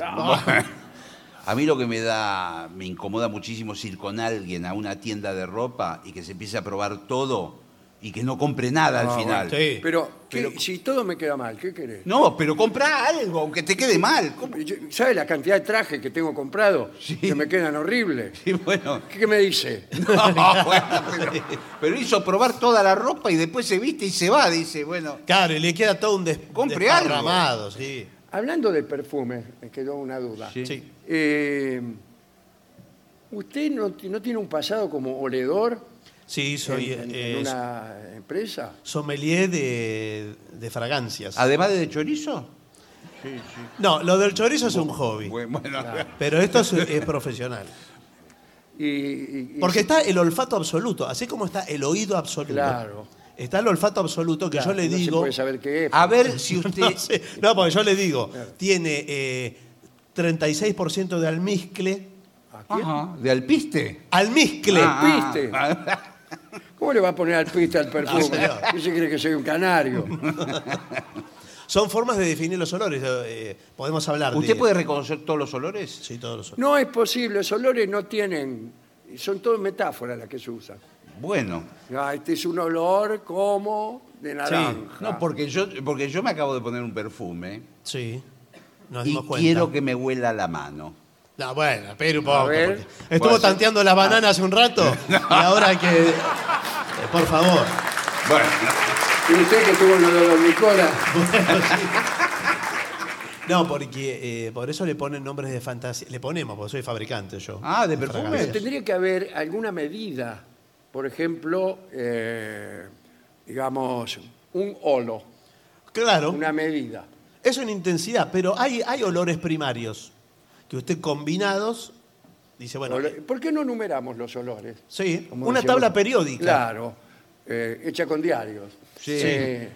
a mí lo que me da, me incomoda muchísimo es ir con alguien a una tienda de ropa y que se empiece a probar todo y que no compre nada al Ah, final. Sí. Pero, ¿qué- Pero- si todo me queda mal, ¿qué querés? No, pero compra algo, aunque te quede mal. Compra- Yo- ¿Sabe la cantidad de trajes que tengo comprado? Sí. Que me quedan horribles. Y bueno, ¿Qué, qué me dice? no, bueno, pero, pero hizo probar toda la ropa y después se viste y se va. Dice, bueno, Claro, y le queda todo un des Compre algo. desparramado, sí. Hablando de perfume, me quedó una duda. Sí. Sí. Eh, ¿Usted no, no tiene un pasado como oledor Sí, soy en, en- eh, una empresa? sommelier de, de fragancias. además de chorizo. No, lo del chorizo es un hobby, Bueno, pero esto es, es profesional. Y, y- y- Porque está el olfato absoluto, así como está el oído absoluto. Claro. Está el olfato absoluto que claro, yo le no se digo. puede saber qué es. a ver si usted. No, sé, no, porque yo le digo, tiene eh, 36% de almizcle. Ajá, ¿De alpiste? ¡Almizcle! Ah, Piste. ah, ¿Cómo le va a poner al piste al perfume? señor. ¿Qué se cree que soy un canario? Son formas de definir los olores. eh, podemos hablar de. ¿Usted puede reconocer todos los olores? Sí, todos los olores. No es posible, los olores no tienen, son todo metáforas las que se usan. Bueno. Ah, este es un olor como de naranja. No, porque yo, porque yo me acabo de poner un perfume Sí. Nos y dimos cuenta. quiero que me huela la mano. No, bueno, pero un A poco. ver. porque Estuvo tanteando las bananas hace un rato y ahora que. eh, por favor. Bueno, Y usted que tuvo lo de los Nicola, No, porque eh, por eso le ponen nombres de fantasía. Le ponemos, porque soy fabricante yo. Ah, ¿de perfume? fragancias. tendría que haber alguna medida. Por ejemplo, eh, digamos, un olo, Claro. una medida. Es una intensidad, pero hay, hay olores primarios que usted combinados dice, bueno, ¿Por qué no numeramos los olores? sí, Como una tabla periódica. Claro, eh, hecha con diarios. Sí. Eh,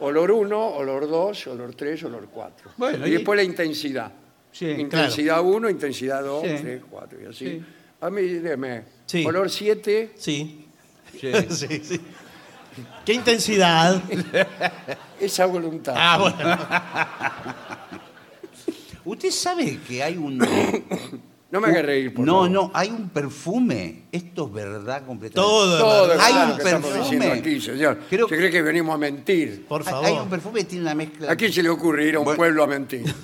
olor 1, olor 2, olor 3, olor 4. Bueno, y y- después la intensidad. Sí, intensidad 1, intensidad 2, Sí. 3, 4 y así. Sí. A mí, deme. Sí. Olor 7, Sí. Sí. sí, sí. ¿Qué intensidad? esa voluntad. ah, bueno. ¿Usted sabe que hay un... no me haga reír, por no, favor. no, hay un perfume. Esto es verdad completamente. Todo. Todo es Hay verdad un lo que estamos perfume. diciendo aquí, señor. Creo- ¿Se cree que venimos a mentir? Por Hay- favor. Hay un perfume que tiene una mezcla... ¿A quién se le ocurre ir a un Bueno. pueblo a mentir?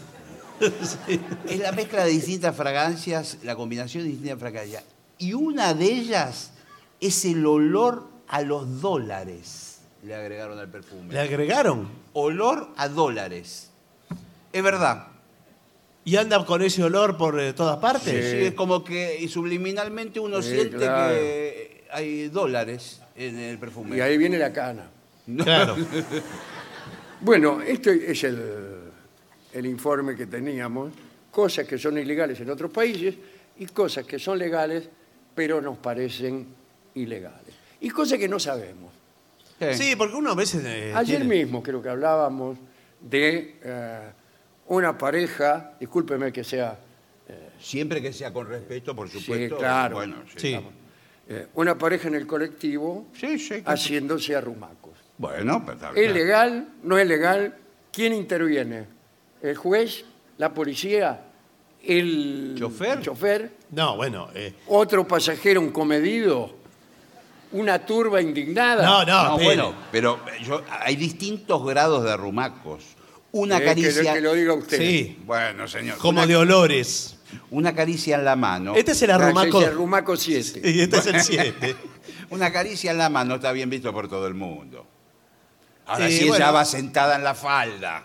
Es la mezcla de distintas fragancias, la combinación de distintas fragancias. Y una de ellas es el olor a los dólares. Le agregaron al perfume. ¿Le agregaron? Olor a dólares. Es verdad. ¿Y anda con ese olor por eh, todas partes? Sí, es como que y subliminalmente uno Sí, siente claro. que hay dólares en el perfume. Y ahí viene la cana. Claro. Bueno, este es el, el informe que teníamos. Cosas que son ilegales en otros países y cosas que son legales, pero nos parecen ilegales. Y cosas que no sabemos. Sí, porque uno a veces. eh, Ayer tiene- mismo creo que hablábamos de eh, una pareja, discúlpeme que sea Siempre que sea con respeto, por Sí, supuesto. claro. Bueno, Sí. estamos- eh, una pareja en el colectivo Sí, sí. haciéndose arrumacos. Bueno, pero está ¿Es legal? ¿No es legal? ¿Quién interviene? ¿El juez? ¿La policía? ¿El ¿Chofer? chofer? No, bueno. eh, ¿Otro pasajero, un comedido? ¿Una turba indignada? no, no, No, espere. bueno, pero yo, hay distintos grados de arrumacos. Una que- caricia. Que, lo diga usted. Sí, Bueno, señor. como una- de olores. Una caricia en la mano. Este es el Ah, arrumaco. es el Rumaco 7. Y este es el 7. Una caricia en la mano está bien visto por todo el mundo. Ahora Eh, si ella bueno. va sentada en la falda.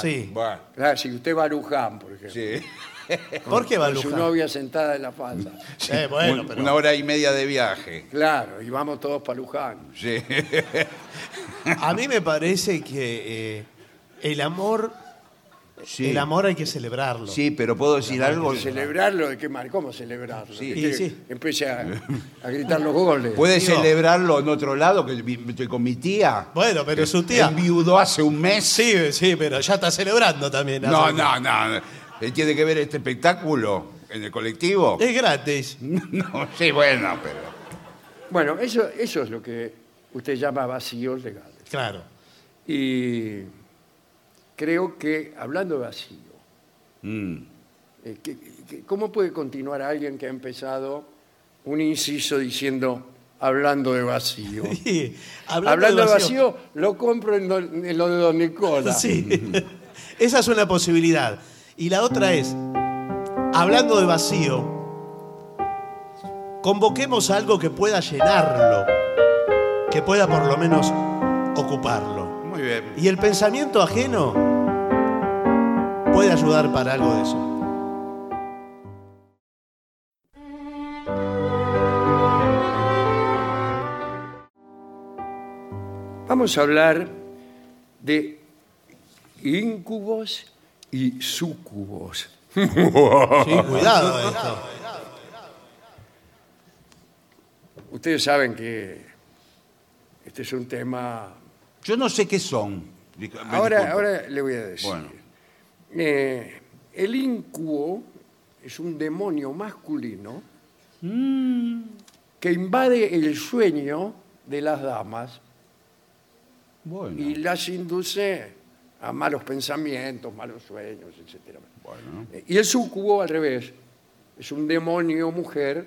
Sí. Bueno, Claro, si usted va a Luján, por ejemplo. sí. ¿Por qué va su Luján? novia sentada en la falda. Eh, bueno, Un- pero- Una hora y media de viaje. Claro, y vamos todos para Luján. Sí. A mí me parece que eh, el amor, Sí. el amor hay que celebrarlo. Sí, pero puedo decir algo. ¿Celebrarlo? ¿De qué manera? ¿Cómo celebrarlo? Sí. ¿Viste Sí. Empiece a, a gritar los goles. Puede Digo- celebrarlo en otro lado, que vi- estoy con mi tía. Bueno, pero su tía. Enviudó hace un mes. Sí, sí, pero ya está celebrando también. No, no, no. Él tiene que ver este espectáculo en el colectivo. Es gratis. No, sí, bueno, pero. Bueno, eso, eso es lo que usted llama vacíos legales. Claro. Y creo que, hablando de vacío, Mm. eh, que- que- ¿cómo puede continuar alguien que ha empezado un inciso diciendo hablando de vacío? Sí, Hablando, de vacío, lo compro en, don- en lo de Don Nicola. Sí. Esa es una posibilidad. Y la otra es, hablando de vacío, convoquemos algo que pueda llenarlo, que pueda por lo menos ocuparlo. Muy bien. Y el pensamiento ajeno puede ayudar para algo de eso. Vamos a hablar de íncubos y súcubos. Sí, cuidado esto. Ustedes saben que este es un tema... Yo no sé qué son. Ahora, ahora le voy a decir. Bueno. Eh, el incubo es un demonio masculino que invade el sueño de las damas Bueno. y las induce a malos pensamientos, malos sueños, etc. Bueno. Y el sucubo, al revés, es un demonio mujer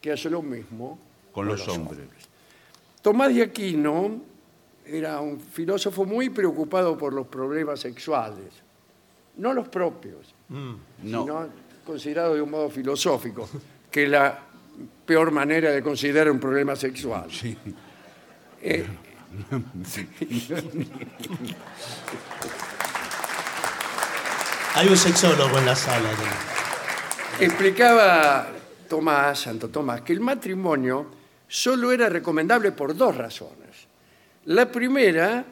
que hace lo mismo Con los hombres. Tomás de Aquino era un filósofo muy preocupado por los problemas sexuales, no los propios, No. sino considerado de un modo filosófico, que la peor manera de considerar un problema sexual. Sí. Eh, Hay un sexólogo en la sala. explicaba Tomás, Santo Tomás, que el matrimonio solo era recomendable por dos razones. La primera,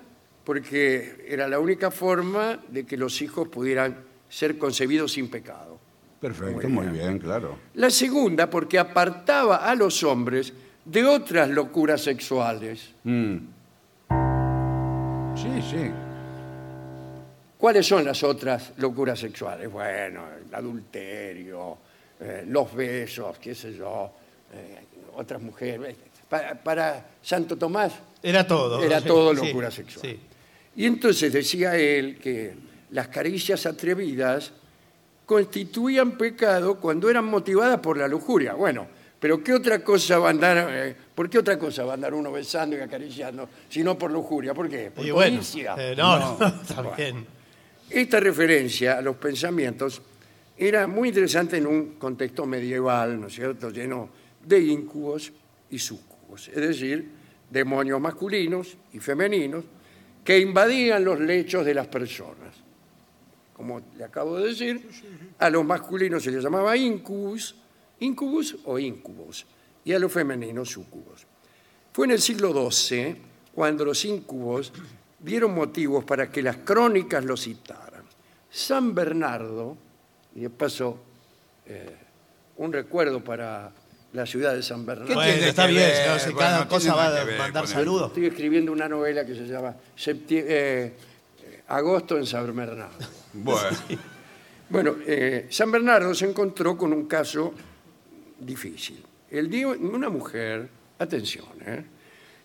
porque era la única forma de que los hijos pudieran ser concebidos sin pecado. Perfecto, muy bien, claro. La segunda, porque apartaba a los hombres de otras locuras sexuales. Mm. Sí, sí. ¿Cuáles son las otras locuras sexuales? Bueno, el adulterio, eh, los besos, qué sé yo, eh, otras mujeres. Para, para Santo Tomás Era todo. era todo sí, locura sexual. sí. Y entonces decía él que las caricias atrevidas constituían pecado cuando eran motivadas por la lujuria. Bueno, pero ¿qué otra cosa va a andar, eh, ¿por qué otra cosa va a andar uno besando y acariciando, si no por lujuria? ¿Por qué? ¿Por Y bueno, eh, no, no, está bien. Esta referencia a los pensamientos era muy interesante en un contexto medieval, ¿no es cierto?, lleno de íncubos y súcubos, es decir, demonios masculinos y femeninos que invadían los lechos de las personas. Como le acabo de decir, a los masculinos se les llamaba incubus, incubus o incubos, y a los femeninos súcubos. Fue en el siglo XII cuando los incubos dieron motivos para que las crónicas los citaran. San Bernardo, y de paso eh, un recuerdo para la ciudad de San Bernardo. Bueno, tiene está que bien, ver? no, si Bueno, cada no cosa tiene va nada que a ver mandar con saludos. Estoy escribiendo una novela que se llama Septi- eh, Agosto en San Bernardo. Bueno. Bueno, eh, San Bernardo se encontró con un caso difícil. El día, una mujer, atención, eh,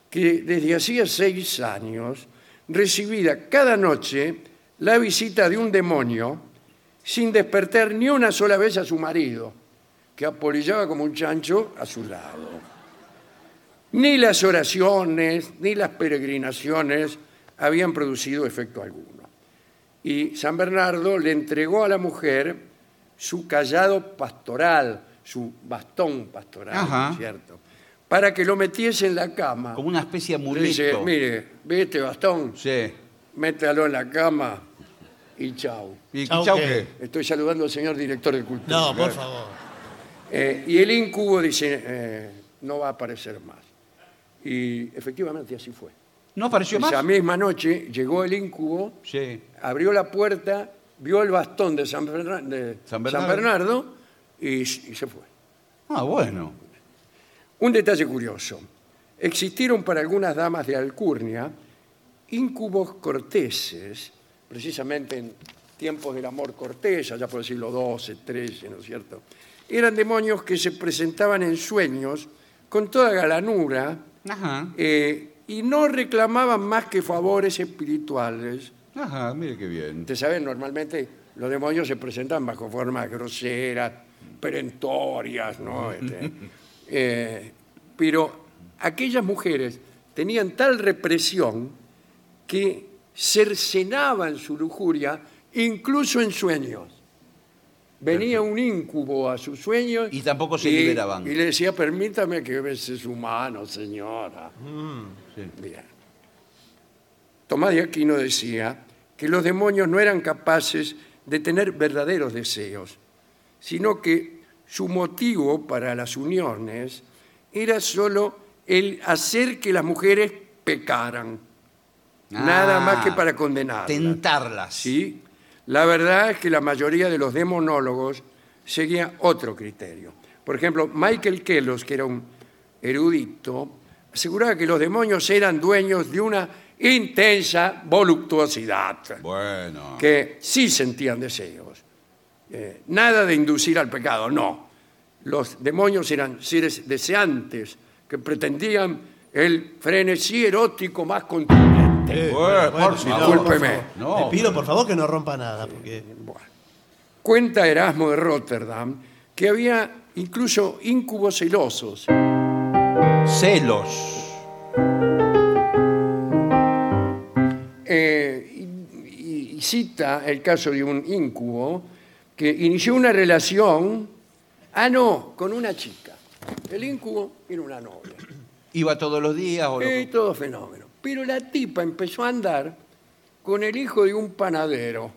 que desde hacía seis años recibía cada noche la visita de un demonio sin despertar ni una sola vez a su marido, que apolillaba como un chancho a su lado. Ni las oraciones, ni las peregrinaciones habían producido efecto alguno. Y San Bernardo le entregó a la mujer su callado pastoral, su bastón pastoral, Ajá. ¿cierto? Para que lo metiese en la cama. Como una especie de Le dice, amuleto. mire, ve este bastón, Sí. métalo en la cama y chau. ¿Y Chau, chau ¿qué? qué? Estoy saludando al señor director de cultura. No, por favor. Eh, y el incubo dice, eh, no va a aparecer más. Y efectivamente así fue. ¿No apareció más? Esa misma noche llegó el incubo, Sí. abrió la puerta, vio el bastón de San, Ferna- de San San Bernardo. Y, y se fue. Ah, bueno. Un detalle curioso. Existieron para algunas damas de Alcurnia íncubos corteses, precisamente en tiempos del amor cortés, allá por el siglo XII, XIII, ¿no es cierto? Eran demonios que se presentaban en sueños con toda galanura Ajá. eh, y no reclamaban más que favores espirituales. Ajá, mire qué bien. Ustedes saben, normalmente los demonios se presentan bajo formas groseras, perentorias, ¿no? Este, eh, pero aquellas mujeres tenían tal represión que cercenaban su lujuria incluso en sueños. Venía un incubo a sus sueños Y tampoco se liberaban. Y le decía, permítame que bese su mano, señora. Sí. Bien. Tomás de Aquino decía que los demonios no eran capaces de tener verdaderos deseos, sino que su motivo para las uniones era solo el hacer que las mujeres pecaran, nada Ah, más que para condenarlas. Tentarlas. ¿sí? La verdad es que la mayoría de los demonólogos seguían otro criterio. Por ejemplo, Michael Kellos, que era un erudito, aseguraba que los demonios eran dueños de una intensa voluptuosidad, Bueno. que sí sentían deseos. Eh, nada de inducir al pecado, no. Los demonios eran seres deseantes que pretendían el frenesí erótico más contundente. Eh, Bueno, por favor. por Discúlpeme. favor. No. Le pido, por favor, que no rompa nada. Porque... Bueno. Cuenta Erasmo de Rotterdam que había incluso íncubos celosos. Celos. Eh, y, cita el caso de un íncubo que inició una relación, ah, no, con una chica. El íncubo era una novia. Iba todos los días o lo- Eh, todo fenómeno. Pero la tipa empezó a andar con el hijo de un panadero.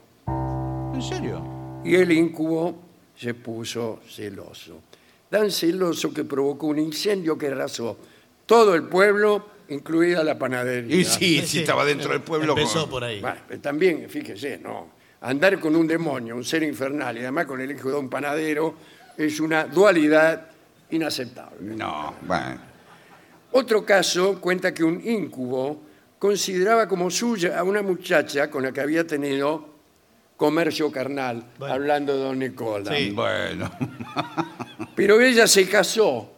¿En serio? Y el incubo se puso celoso. Tan celoso que provocó un incendio que arrasó todo el pueblo, incluida la panadería. Y sí, sí, estaba dentro del pueblo. Empezó con- por ahí. Bueno, pero también, fíjese, ¿no? Andar con un demonio, un ser infernal, y además con el hijo de un panadero, es una dualidad inaceptable. No, bueno. Otro caso cuenta que un íncubo consideraba como suya a una muchacha con la que había tenido comercio carnal, Bueno. hablando de don Nicola. Sí. Bueno. Pero ella se casó,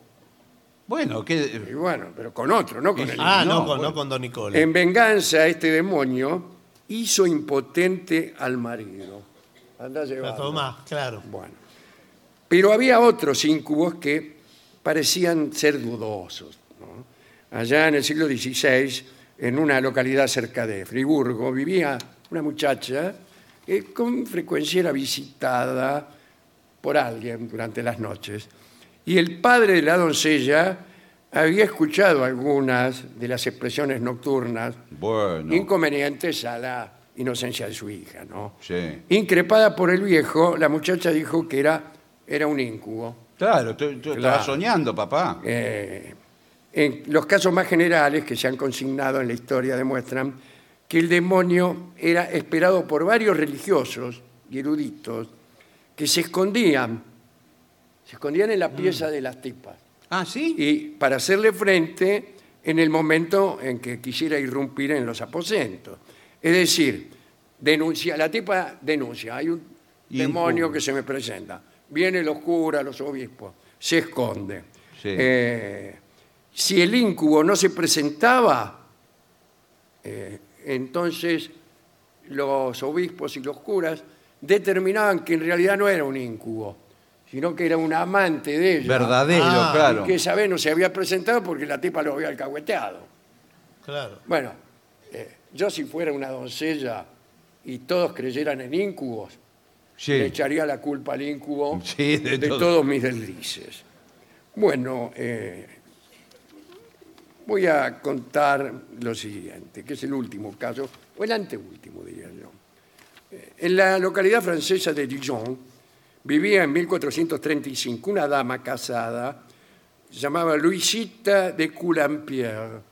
Bueno, y que bueno, pero con otro, no con el Ah, no, No, con, bueno. no con Don Nicola. En venganza, este demonio hizo impotente al marido. Anda La tomás, claro. Bueno. Pero había otros íncubos que parecían ser dudosos. ¿No? Allá en el siglo XVI, en una localidad cerca de Friburgo, vivía una muchacha que con frecuencia era visitada por alguien durante las noches. Y el padre de la doncella había escuchado algunas de las expresiones nocturnas bueno. inconvenientes a la inocencia de su hija, ¿no? Sí. Increpada por el viejo, la muchacha dijo que era, era un íncubo. Claro, tú, tú Claro. estabas soñando, papá. Eh, en los casos más generales que se han consignado en la historia demuestran que el demonio era esperado por varios religiosos y eruditos que se escondían, se escondían en la pieza de las tipas Ah, sí. y para hacerle frente en el momento en que quisiera irrumpir en los aposentos. Es decir, denuncia, la tipa denuncia, hay un Y demonio que se me presenta. Vienen los curas, los obispos, se esconde. Sí. Eh, si el incubo no se presentaba, eh, entonces los obispos y los curas determinaban que en realidad no era un incubo, sino que era un amante de ella. Verdadero, Ah, claro. Que esa vez no se había presentado porque la tipa lo había alcahueteado. Claro. Bueno, eh, yo si fuera una doncella y todos creyeran en íncubos, Sí. le echaría la culpa al incubo Sí, de todo. todos mis deslices. Bueno, eh, voy a contar lo siguiente, que es el último caso, o el anteúltimo, diría yo. Eh, En la localidad francesa de Dijon vivía en 1435 una dama casada, se llamaba Luisita de Coulampierre.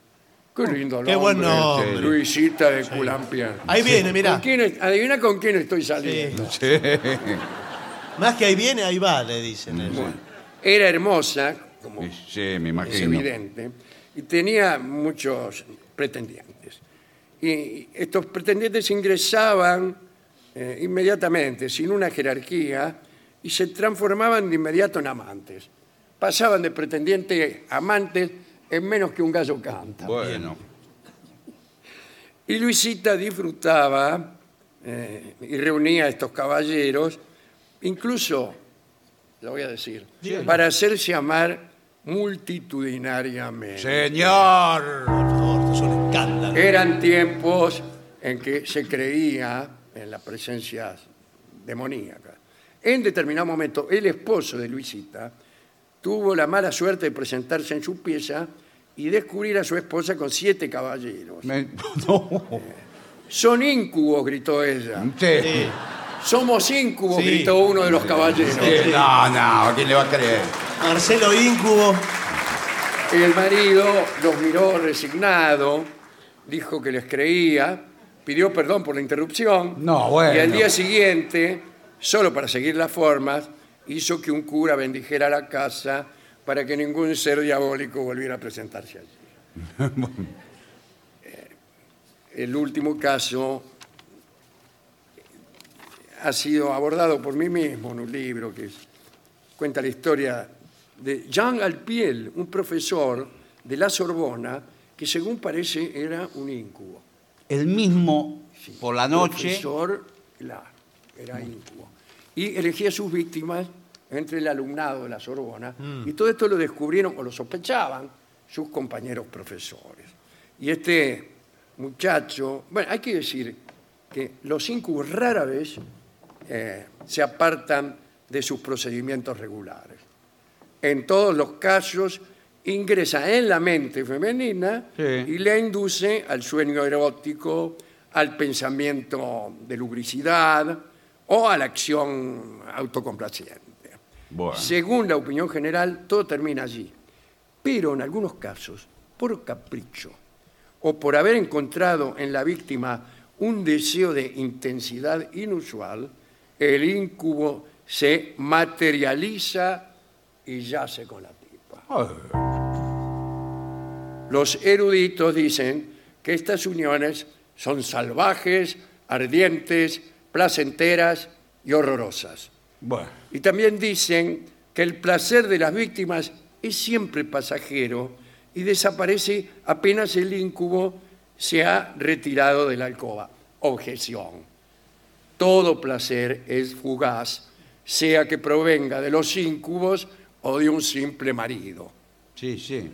Qué lindo Qué buen nombre. nombre. Luisita de Coulampierre. Ahí viene, mirá. ¿Con quién es- adivina con quién estoy saliendo. Más que ahí viene, ahí va, le dicen. Bueno, era hermosa, como Sí, me es imagino. evidente, y tenía muchos pretendientes. Y estos pretendientes ingresaban eh, inmediatamente, sin una jerarquía, y se transformaban de inmediato en amantes. Pasaban de pretendiente a amantes en menos que un gallo canta. Bueno. Y Luisita disfrutaba eh, y reunía a estos caballeros, incluso, lo voy a decir, para hacerse amar multitudinariamente. Señor. Por favor, esto es un escándalo. Eran tiempos en que se creía en la presencia demoníaca. En determinado momento, el esposo de Luisita tuvo la mala suerte de presentarse en su pieza y descubrir a su esposa con siete caballeros. Me- No. Son íncubos, gritó ella. Sí. Somos íncubos, Sí. gritó uno de los caballeros. Sí, No, no, ¿quién le va a creer? Marcelo Incubo. El marido los miró resignado, dijo que les creía, pidió perdón por la interrupción. No, bueno. Y al día siguiente, solo para seguir las formas, hizo que un cura bendijera la casa para que ningún ser diabólico volviera a presentarse allí. Eh, El último caso ha sido abordado por mí mismo en un libro que cuenta la historia de Jean Alpiel, un profesor de la Sorbona que según parece era un incubo. El mismo por la noche. Profesor, claro, era incubo. Y elegía sus víctimas entre el alumnado de la Sorbona. Y todo esto lo descubrieron o lo sospechaban sus compañeros profesores. Y este muchacho, bueno, hay que decir que los incubos rara vez eh, se apartan de sus procedimientos regulares. En todos los casos ingresa en la mente femenina Sí. y le induce al sueño erótico, al pensamiento de lubricidad o a la acción autocomplaciente. Bueno. Según la opinión general, todo termina allí. Pero en algunos casos, por capricho o por haber encontrado en la víctima un deseo de intensidad inusual, el incubo se materializa y yace con la tipa. Los eruditos dicen que estas uniones son salvajes, ardientes, placenteras y horrorosas. Bueno. Y también dicen que el placer de las víctimas es siempre pasajero y desaparece apenas el incubo se ha retirado de la alcoba. Objeción. Todo placer es fugaz, sea que provenga de los incubos o de un simple marido. Sí, sí.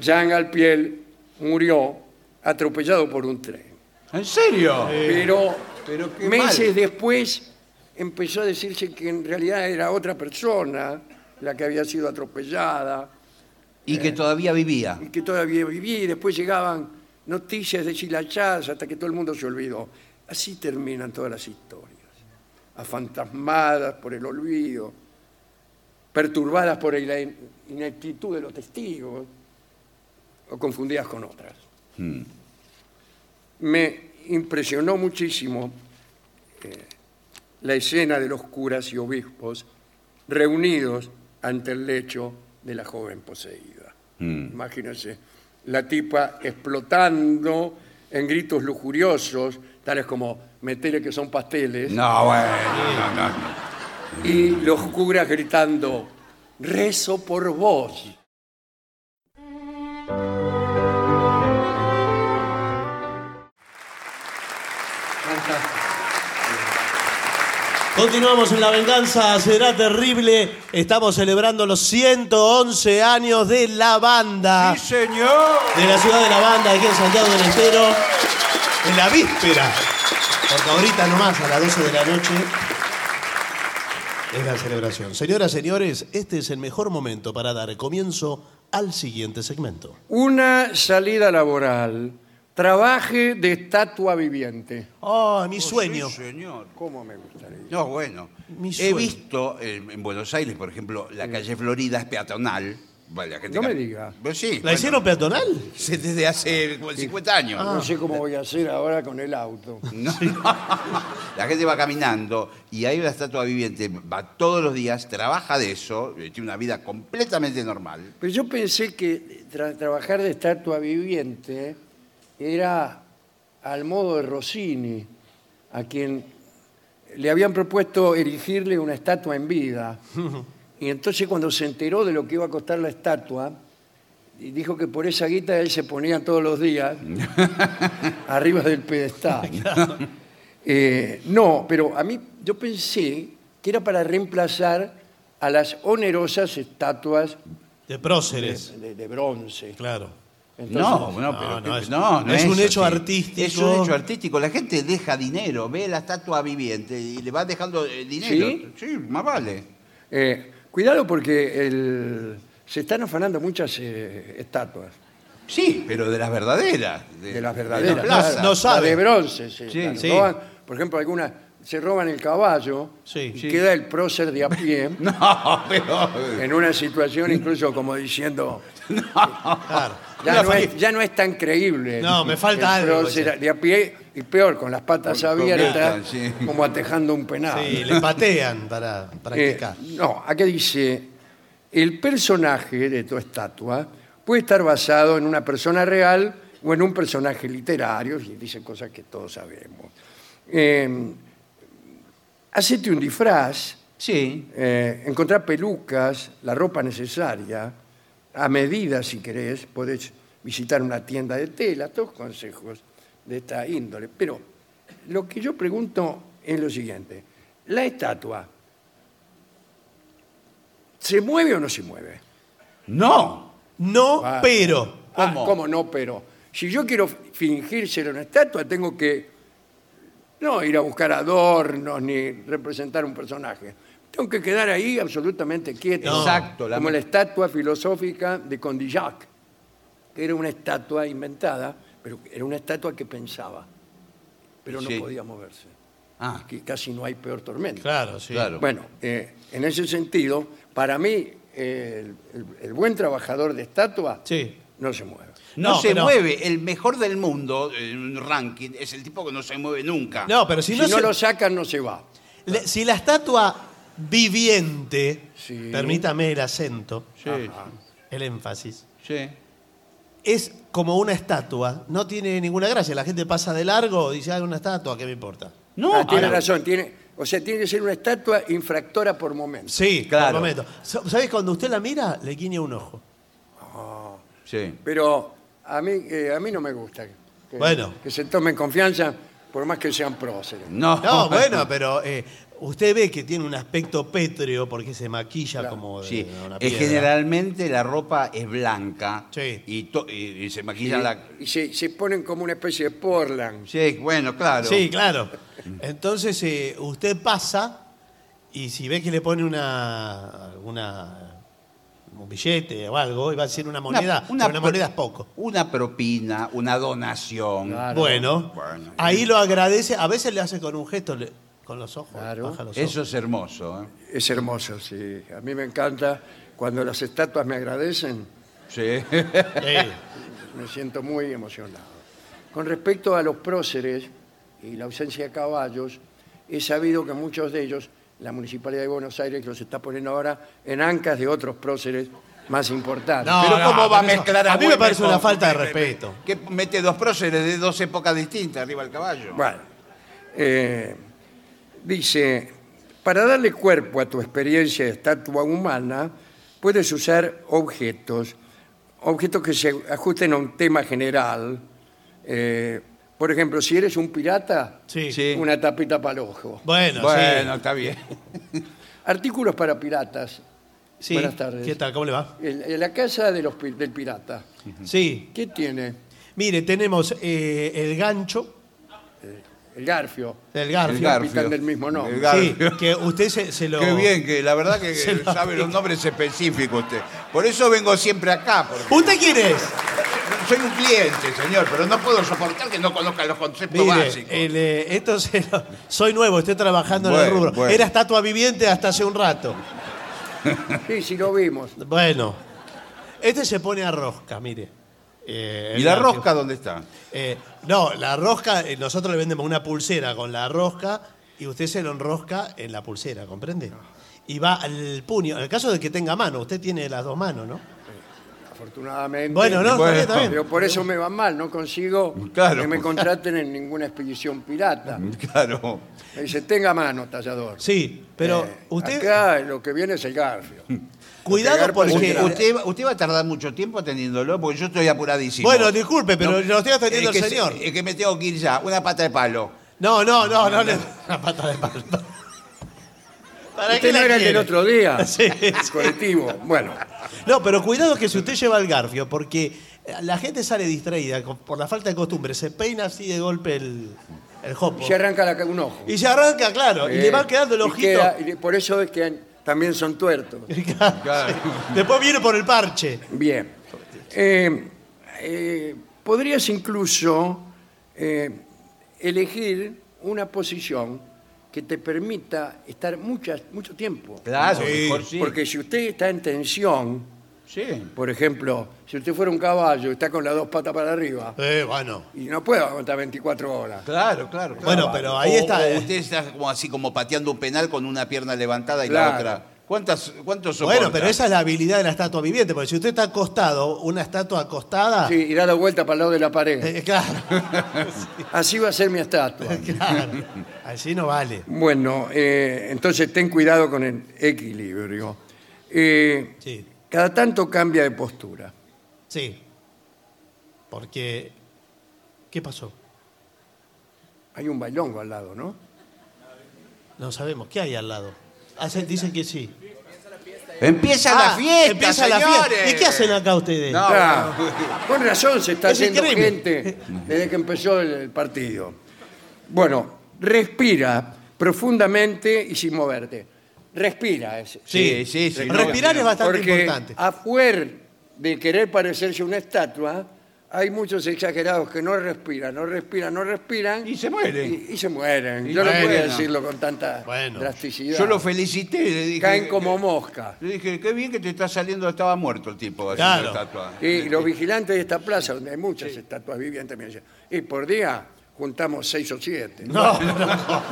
Jean Alpiel murió atropellado por un tren. ¿En serio? Pero, pero qué meses mal. después empezó a decirse que en realidad era otra persona la que había sido atropellada Y que todavía vivía. y que todavía vivía y después llegaban noticias deshilachadas hasta que todo el mundo se olvidó. Así terminan todas las historias, afantasmadas por el olvido, perturbadas por la in- ineptitud de los testigos o confundidas con otras. Me impresionó muchísimo eh, la escena de los curas y obispos reunidos ante el lecho de la joven poseída. Imagínense, la tipa explotando en gritos lujuriosos, tales como metele que son pasteles, No, bueno, no, no, no. y los curas gritando, rezo por vos. Continuamos en La Venganza Será Terrible. Estamos celebrando los 111 años de la banda. ¡Sí, señor! De la ciudad de la banda, aquí en Santiago del Estero. En la víspera Porque ahorita nomás, a las 12 de la noche, es la celebración. Señoras, señores, este es el mejor momento para dar comienzo al siguiente segmento. Una salida laboral. Trabaje de estatua viviente. ¡Oh, mi sueño! Sí, señor. ¿Cómo me gustaría? No, bueno. Mi He sueño. visto en Buenos Aires, por ejemplo, la calle Florida es peatonal. Gente No me diga. Pues sí. ¿La bueno, hicieron peatonal? Desde hace como 50 años. No sé cómo voy a hacer ahora con el auto. No, no. La gente va caminando y hay una estatua viviente, va todos los días, trabaja de eso, eh, tiene una vida completamente normal. Pero yo pensé que tra- trabajar de estatua viviente era al modo de Rossini, a quien le habían propuesto erigirle una estatua en vida. Y entonces cuando se enteró de lo que iba a costar la estatua, y dijo que por esa guita él se ponía todos los días arriba del pedestal. Eh, no, pero a mí yo pensé que era para reemplazar a las onerosas estatuas De próceres. de, de bronce. Claro. Entonces, No, no, no, pero no, es- no, no es un eso, hecho sí. artístico. Es un hecho artístico. La gente deja dinero, ve la estatua viviente y le va dejando eh, dinero. ¿Sí? Sí, más vale. eh, cuidado porque el- se están afanando muchas eh, estatuas Sí, pero de las verdaderas. de las verdaderas. la plaza. No sabe. de bronce. se- Sí, las sí. roban. por ejemplo, algunas se roban el caballo Sí. y Sí. queda el prócer de a pie No, pero. en una situación incluso como diciendo Claro. ya no, es, ya no es tan creíble. No, me falta el algo, de a pie y peor, con las patas Con- con abiertas, sí. como atejando un penal. Sí, le patean para Eh, practicar. no, acá dice, el personaje de tu estatua puede estar basado en una persona real o en un personaje literario, y dice cosas que todos sabemos. Eh, hacete un disfraz, Sí. eh, encontrar pelucas, la ropa necesaria, a medida si querés, podés visitar una tienda de tela, todos consejos de esta índole. Pero lo que yo pregunto es lo siguiente, ¿la estatua se mueve o no se mueve? No. No, Ah. pero. Ah, ¿Cómo? ¿Cómo no? Pero si yo quiero fingir ser una estatua, tengo que no ir a buscar adornos ni representar un personaje. Tengo que quedar ahí absolutamente quieto. Exacto, la- Como la estatua filosófica de Condillac, que era una estatua inventada, pero era una estatua que pensaba, pero no Sí. podía moverse. Ah, Que casi no hay peor tormento. Claro, sí. Claro. Bueno, eh, en ese sentido, para mí, eh, el, el- el buen trabajador de estatua Sí. no se mueve. no, No, se pero- mueve. El mejor del mundo en un ranking es el tipo que no se mueve nunca. No, pero si, Si no, no, se- lo sacan, no se va. le- si la estatua viviente, Sí. permítame el acento, Sí, el énfasis, sí. es como una estatua, no tiene ninguna gracia. La gente pasa de largo, dice, ah, una estatua, ¿qué me importa? No, Ah, tiene ahora- razón, tiene, o sea, tiene que ser una estatua infractora por momento. Sí, Claro. por momento. So- ¿Sabés? Cuando usted la mira, le guiña un ojo. Sí. Pero a mí, eh, a mí no me gusta que, Bueno. que se tomen confianza, por más que sean próceres. No, No, bueno, pero eh, usted ve que tiene un aspecto pétreo porque se maquilla Claro. como de Sí, una piedra. generalmente la ropa es blanca Sí. y, to- y- y se Y, maquillan la... y se, se ponen como una especie de portland. Sí, bueno, claro. Sí, claro. Entonces eh, usted pasa y si ve que le pone una, una un billete o algo, y va a ser una moneda, pero una, pro- moneda es poco. Una propina, una donación. Claro. Bueno, Bueno. ahí lo agradece, a veces le hace con un gesto, le- con los ojos, Claro. baja los Eso ojos. es hermoso. ¿eh? Es hermoso, sí. A mí me encanta cuando las estatuas me agradecen, Sí. Sí. me siento muy emocionado. Con respecto a los próceres y la ausencia de caballos, he sabido que muchos de ellos, la Municipalidad de Buenos Aires los está poniendo ahora en ancas de otros próceres más importantes. No, Pero ¿cómo va a pero eso- mezclar a, a mí me Güemes parece una falta de respeto. Que mete dos próceres de dos épocas distintas arriba del caballo. Bueno, eh, dice, para darle cuerpo a tu experiencia de estatua humana, puedes usar objetos, objetos que se ajusten a un tema general. Eh, por ejemplo, si eres un pirata, Sí. Sí. una tapita para el ojo. Bueno, Bueno, está bien. Artículos para piratas. sí. Buenas tardes. ¿Qué tal? ¿Cómo le va? En, en la casa de los, pi- del pirata, Sí. ¿qué tiene? Mire, tenemos eh, el gancho, el Garfio. El Garfio. El Garfio. del mismo nombre. El Garfio. Sí, que usted se, se lo... Qué bien, que la verdad que Se lo sabe los nombres específicos usted. Por eso vengo siempre acá, porque ¿Usted quién es? soy un cliente, señor, pero no puedo soportar que no conozca los conceptos Mire, básicos. el, eh, esto se lo- soy nuevo, estoy trabajando en el Bueno, rubro. bueno. Era estatua viviente hasta hace un rato. Sí, sí lo vimos. Bueno, este se pone a rosca, mire. Eh, ¿Y la rosca dónde está? Eh, no, la rosca, eh, nosotros le vendemos una pulsera con la rosca y usted se lo enrosca en la pulsera, ¿comprende? Y va al puño. En el caso de que tenga mano, usted tiene las dos manos, ¿no? Afortunadamente. Bueno, no, Bueno. está bien. Pero por eso me va mal, no consigo Claro. que me contraten en ninguna expedición pirata. Claro. Me dice, tenga mano, tallador. Sí, pero Eh, usted, Acá lo que viene es el garfio. cuidado porque... el Usted, usted, va- a tardar mucho tiempo atendiéndolo porque yo estoy apuradísimo. Bueno, disculpe, pero lo estoy atendiendo que señor. se- Es que me tengo que ir ya. Una pata de palo. No, no, no, no, le- una pata de palo. ¿Para Usted no la era el del quiere? otro día. Sí, El colectivo. Bueno, No, pero cuidado que si usted lleva el garfio, porque la gente sale distraída por la falta de costumbre, se peina así de golpe el, el jopo. se arranca la, un ojo. Y se arranca, claro, y Eh, le va quedando el y ojito. queda- y por eso es que también son tuertos. Claro. Después viene por el parche. Bien. Eh, eh, podrías incluso eh, elegir una posición que te permita estar muchas, mucho tiempo. Claro, mejor sí. Porque si usted está en tensión, Sí. por ejemplo, si usted fuera un caballo y está con las dos patas para arriba, Eh, bueno. y no puede aguantar 24 horas. Claro, claro. claro. Bueno, pero ahí O- está, o eh. usted está como así como pateando un penal con una pierna levantada y Claro. la otra. ¿Cuántas, ¿Cuántos soporta? Bueno, pero esa es la habilidad de la estatua viviente, porque si usted está acostado, una estatua acostada. Sí, y da la vuelta para el lado de la pared. eh, claro, Así va a ser mi estatua. claro. Así no vale. Bueno, eh, entonces ten cuidado con el equilibrio. Eh, Sí, Cada tanto cambia de postura. sí. Porque. ¿Qué pasó? Hay un bailongo al lado, ¿no? No sabemos. ¿Qué hay al lado? Hacen- dicen que sí. Empieza Ah, la fiesta, empieza la señores. fiesta. ¿Y qué hacen acá ustedes? No. Claro. Con razón se está Es increíble. gente desde que empezó el, el partido. Bueno, respira profundamente y sin moverte. Respira. Sí, sí, sí. Respirar no. es bastante Porque importante. afuera de querer parecerse una estatua, hay muchos exagerados que no respiran, no respiran, no respiran. Y se mueren. Y, y se mueren. Y Yo no quería decirlo con tanta Bueno. drasticidad. Yo lo felicité y le dije. Caen como mosca. Le dije, qué bien que te está saliendo, estaba muerto el tipo haciendo Claro. estatua. Y los vigilantes de esta plaza, donde hay muchas estatuas vivientes, me dicen, y por día juntamos seis o siete. No, no, no.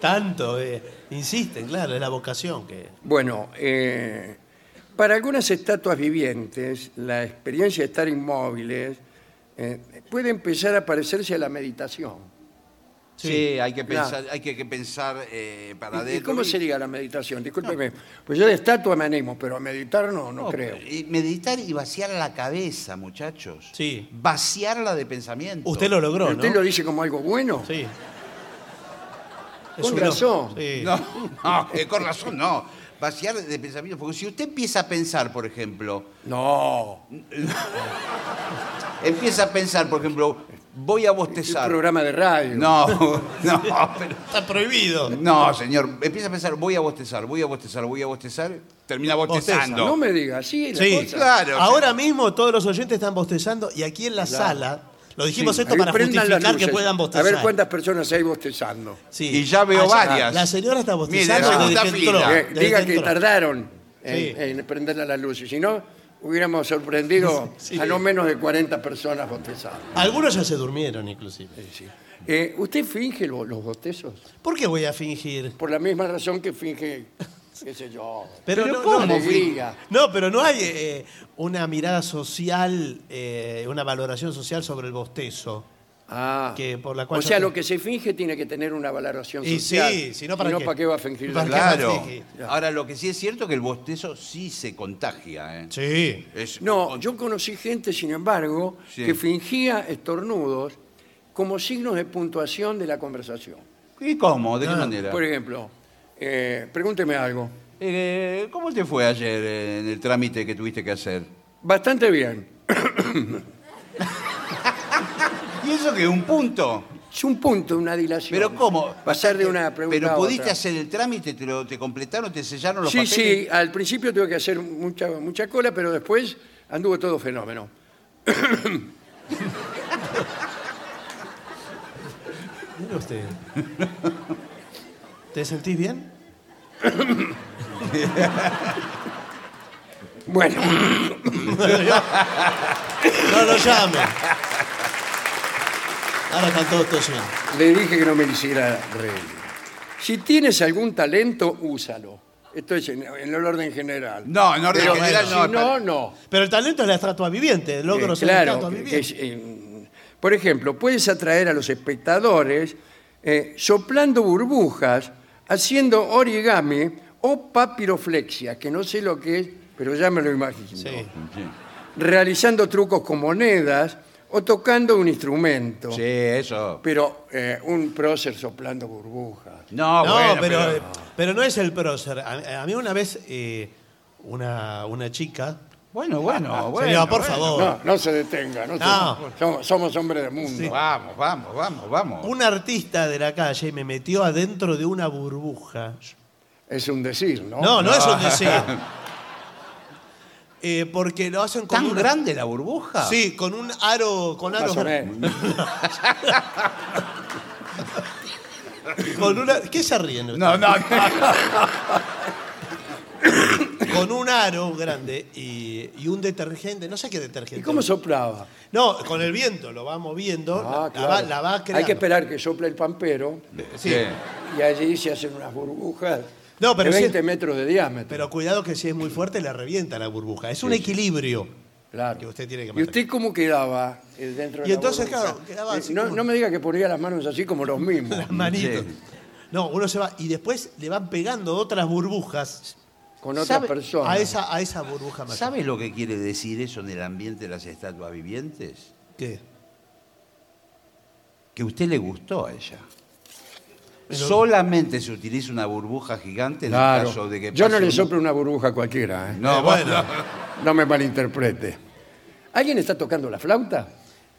Tanto, eh, insisten, claro, es la vocación que. Bueno, eh, para algunas estatuas vivientes, la experiencia de estar inmóviles eh, puede empezar a parecerse a la meditación. Sí, hay que Claro. pensar, hay que, que pensar eh, para ¿Y- ¿Y cómo sería la meditación? Discúlpeme, pues yo de estatua me animo, pero a meditar no, no, No, creo. y meditar y vaciar la cabeza, muchachos. Sí. Vaciarla de pensamiento. Usted lo logró, ¿Usted ¿no? lo dice como algo bueno? Sí. Con razón. Sí. No, no, eh, con razón no. Vaciar de pensamiento. Porque si usted empieza a pensar, por ejemplo, No. empieza a pensar, por ejemplo, voy a Es un bostezar. programa de radio. No, no, pero. Está prohibido. No, señor. Empieza a pensar, voy a bostezar, voy a bostezar, voy a bostezar. Termina bostezando. No me diga, sí, la Sí, cosa. Claro. Ahora mismo todos los oyentes están bostezando y aquí en la sala, lo dijimos esto para justificar que puedan A bostezar. ver cuántas personas hay bostezando. Sí. Y ya veo Allá- varias. La señora está Mire, bostezando desde que entró. Eh, desde diga que que entró. tardaron en, Sí. en prenderle las luces. Si no, hubiéramos sorprendido Sí. a no menos de 40 personas bostezando. Algunos ya se durmieron inclusive. Eh, ¿Usted finge lo- los bostezos? ¿Por qué voy a fingir? Por la misma razón que finge, qué sé yo, Pero, Pero no, ¿cómo no, alegría. no, pero no hay eh, una mirada social, eh, una valoración social sobre el bostezo. Ah, Que por la cual o sea, te- lo que se finge tiene que tener una valoración Y social. sí, si no, ¿para qué? va a fingir ¿Para qué? Claro. Ahora, lo que sí es cierto es que el bostezo sí se contagia. ¿eh? Sí. Es- No, yo conocí gente, sin embargo, Sí. que fingía estornudos como signos de puntuación de la conversación. ¿Y cómo? ¿De qué Ah, manera? Por ejemplo, eh, pregúnteme algo. Eh, ¿Cómo te fue ayer eh, en el trámite que tuviste que hacer? Bastante bien. ¿Y eso que un punto? Es un punto, una dilación. Pero ¿cómo? Pasar de una pregunta Pero a pudiste otra. hacer el trámite, te, lo, te completaron, te sellaron los Sí, papeles. sí, al principio tuve que hacer mucha, mucha cola, pero después anduvo todo fenómeno. Mire usted. ¿Te sentís bien? Bueno, No lo llame. Ahora están todos tosiendo. le dije que no me hiciera reír. Si tienes algún talento, úsalo. Esto es en, en el orden general. No, en orden Pero general si no, no, no. Pero el talento es la estatua viviente, el logro Eh, ser la claro, estatua que- que viviente. es, eh, por ejemplo, puedes atraer a los espectadores eh, soplando burbujas, haciendo origami o papiroflexia, que no sé lo que es, pero ya me lo imagino. Sí. Realizando trucos con monedas o tocando un instrumento. Sí, eso. Pero eh, un prócer soplando burbujas. No, No, bueno, pero, pero no es el prócer. A, a mí una vez eh, una, una chica... Bueno, bueno, bueno. Señor, por bueno. favor. No, no se detenga. No se- somos, somos hombres del mundo. Sí. Vamos, vamos, vamos, vamos. Un artista de la calle me metió adentro de una burbuja. Es un decir, ¿no? No, no, es un decir. Eh, porque lo hacen con ¿Tan grande la burbuja? Sí, con un aro, con Más aros, o menos. con una, ¿qué se ríen? ustedes? No, no, no. Con un aro grande y, y un detergente, no sé qué detergente. ¿Y cómo soplaba? No, con el viento lo va moviendo, Ah, la, claro. va, la va creando. Hay que esperar que sople el pampero Sí. Sí. y allí se hacen unas burbujas No, pero de sí- 20 metros de diámetro. Pero cuidado que si es muy fuerte le revienta la burbuja. Es un equilibrio. claro. que usted tiene que ¿Y mantener. usted cómo quedaba eh, dentro de Y la entonces, burbuja? claro, quedaba Eh, así no, como- no me diga que ponía las manos así como los mismos. Las manitos. Sí. No, uno se va y después le van pegando otras burbujas con otras ¿Sabe? personas. a esa, a esa burbuja mayor. ¿Sabes lo que quiere decir eso en el ambiente de las estatuas vivientes? ¿Qué? Que a usted le gustó a ella. Pero- Solamente se utiliza una burbuja gigante en Claro. el caso de que Yo no le soplo una burbuja a cualquiera. ¿eh? No, Eh, bueno. No me malinterprete. ¿Alguien está tocando la flauta?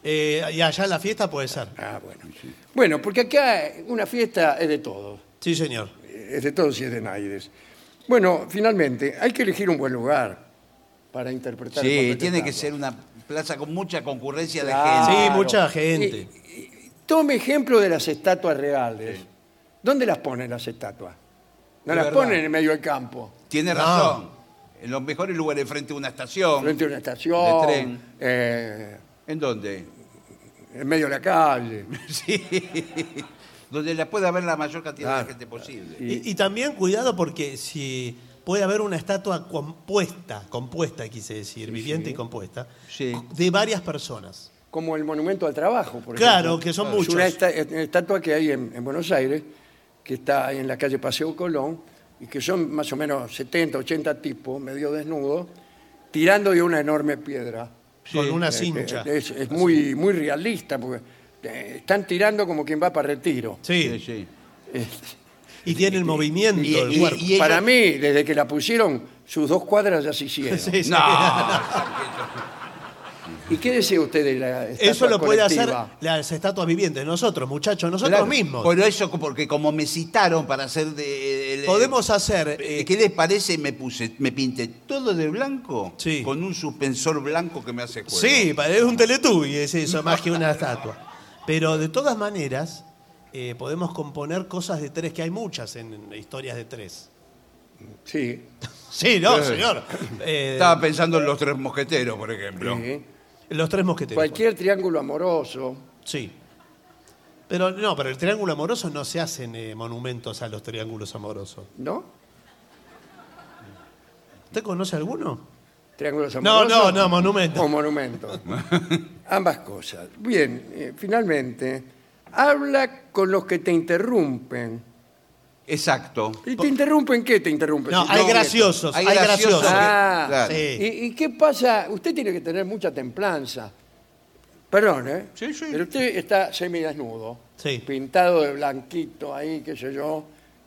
Eh, y allá en la fiesta puede ser. Ah, bueno. Bueno, porque acá una fiesta es de todos. Sí, señor. Es de todos y es de Naides. Bueno, finalmente, hay que elegir un buen lugar para interpretar. el Sí, de tiene que ser una plaza con mucha concurrencia de gente. Sí, mucha gente. Y- y- tome ejemplo de las estatuas reales. ¿Dónde las ponen las estatuas? No De las verdad. ponen en medio del campo, Tiene No. razón. En los mejores lugares frente a una estación. frente a una estación, De tren. eh, ¿En dónde? en medio de la calle. Sí. Donde la pueda ver la mayor cantidad Claro. de gente posible. Y, y también cuidado porque si puede haber una estatua compuesta, compuesta quise decir, viviente y compuesta, Sí. de varias personas. Como el monumento al trabajo, por Claro, ejemplo. que son Es muchos. una esta- estatua que hay en, en Buenos Aires, que está en la calle Paseo Colón, y que son más o menos 70, 80 tipos, medio desnudos, tirando de una enorme piedra. Con una cincha. eh, Es, es muy, muy realista, porque eh, están tirando como quien va para retiro. Sí, Sí, sí. Eh, y tiene el movimiento y- del y- cuerpo. y- para ellos- mí, desde que la pusieron, sus dos cuadras ya se hicieron. Sí, sí. No. ¿Y qué decía usted de la estatua Eso lo puede hacer colectiva? las estatuas vivientes, nosotros, muchachos, nosotros Claro, mismos. Por eso, porque como me citaron para hacer de. el- Podemos hacer. eh, eh, ¿Qué les parece? Me puse, me pinté todo de blanco Sí. con un suspensor blanco que me hace juego. Sí, es un teletubby, es eso, más que una estatua. Pero de todas maneras, eh, podemos componer cosas de tres, que hay muchas en, en historias de tres. Sí. Sí, no, Sí. señor. Eh, Estaba pensando en los tres mosqueteros, por ejemplo. sí. los tres mosqueteros. Cualquier triángulo amoroso. Sí. Pero no, pero el triángulo amoroso no se hacen eh, monumentos a los triángulos amorosos. ¿No? ¿Usted conoce alguno? Triángulos No, amorosos. no, no, monumento. O monumentos. Ambas cosas. Bien, eh, finalmente, habla con los que te interrumpen. Exacto. ¿Y te interrumpen qué te interrumpen? No, Si hay no, graciosos, hay, hay graciosos. graciosos. Ah, Claro. Sí. ¿Y, y qué pasa? Usted tiene que tener mucha templanza. Perdón, ¿eh? Sí, sí. Pero usted está semidesnudo. Sí. Pintado de blanquito ahí, qué sé yo,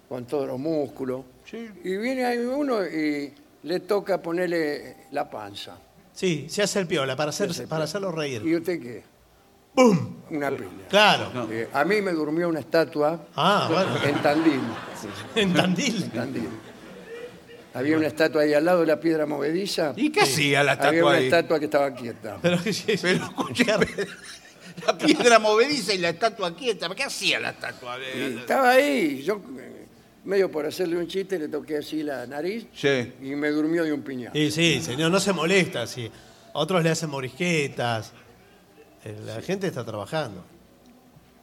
con todos los músculos. Sí. Y viene ahí uno y le toca ponerle la panza. Sí, se hace el piola para, hacer, hace para piola. hacerlo reír. ¿Y usted qué? ¡Pum! una pila. Claro. Eh, a mí me durmió una estatua Ah, bueno. en Tandil. En Tandil. Tandil. Había una estatua ahí al lado de la piedra movediza. ¿Y qué hacía la Había estatua una ahí? estatua que estaba quieta. Pero, que sí, Pero escúchame, la piedra movediza y la estatua quieta. ¿Qué hacía la estatua? Y estaba ahí. Yo, medio por hacerle un chiste, le toqué así la nariz Sí. y me durmió de un piñón. Y sí, señor, no se molesta. Sí. Otros le hacen morisquetas. Eh, La gente está trabajando.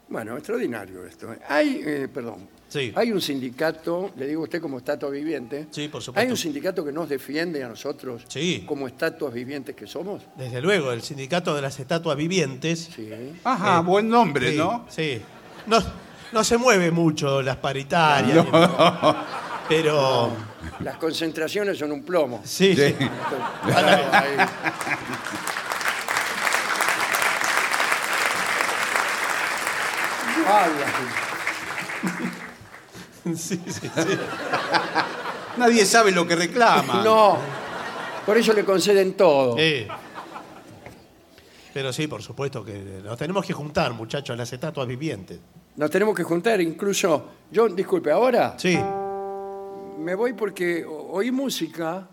Bueno, extraordinario esto. ¿eh? Hay, eh, perdón, Sí. hay un sindicato, le digo a usted como estatua viviente, Sí, por supuesto. hay un sindicato que nos defiende a nosotros Sí. como estatuas vivientes que somos. Desde luego, el sindicato de las estatuas vivientes. Sí. Ajá, buen nombre, Sí, ¿no? Sí. No, no se mueve mucho las paritarias. Pero. Las concentraciones son un plomo. Sí, sí. Ahí. Habla. sí, sí, sí. Nadie sabe lo que reclama. No, por eso le conceden todo. Sí. Pero sí, por supuesto que nos tenemos que juntar, muchachos, las estatuas vivientes. Nos tenemos que juntar, incluso, yo, disculpe, ahora Sí. me voy porque o- oí música.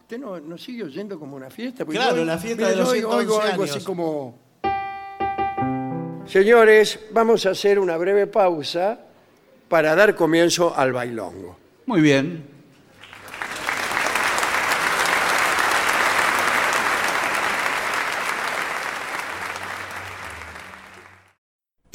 ¿Usted no, no sigue oyendo como una fiesta? Porque Claro, la fiesta de los yo oigo, oigo 111 algo años. así como... Señores, vamos a hacer una breve pausa para dar comienzo al bailongo. Muy bien.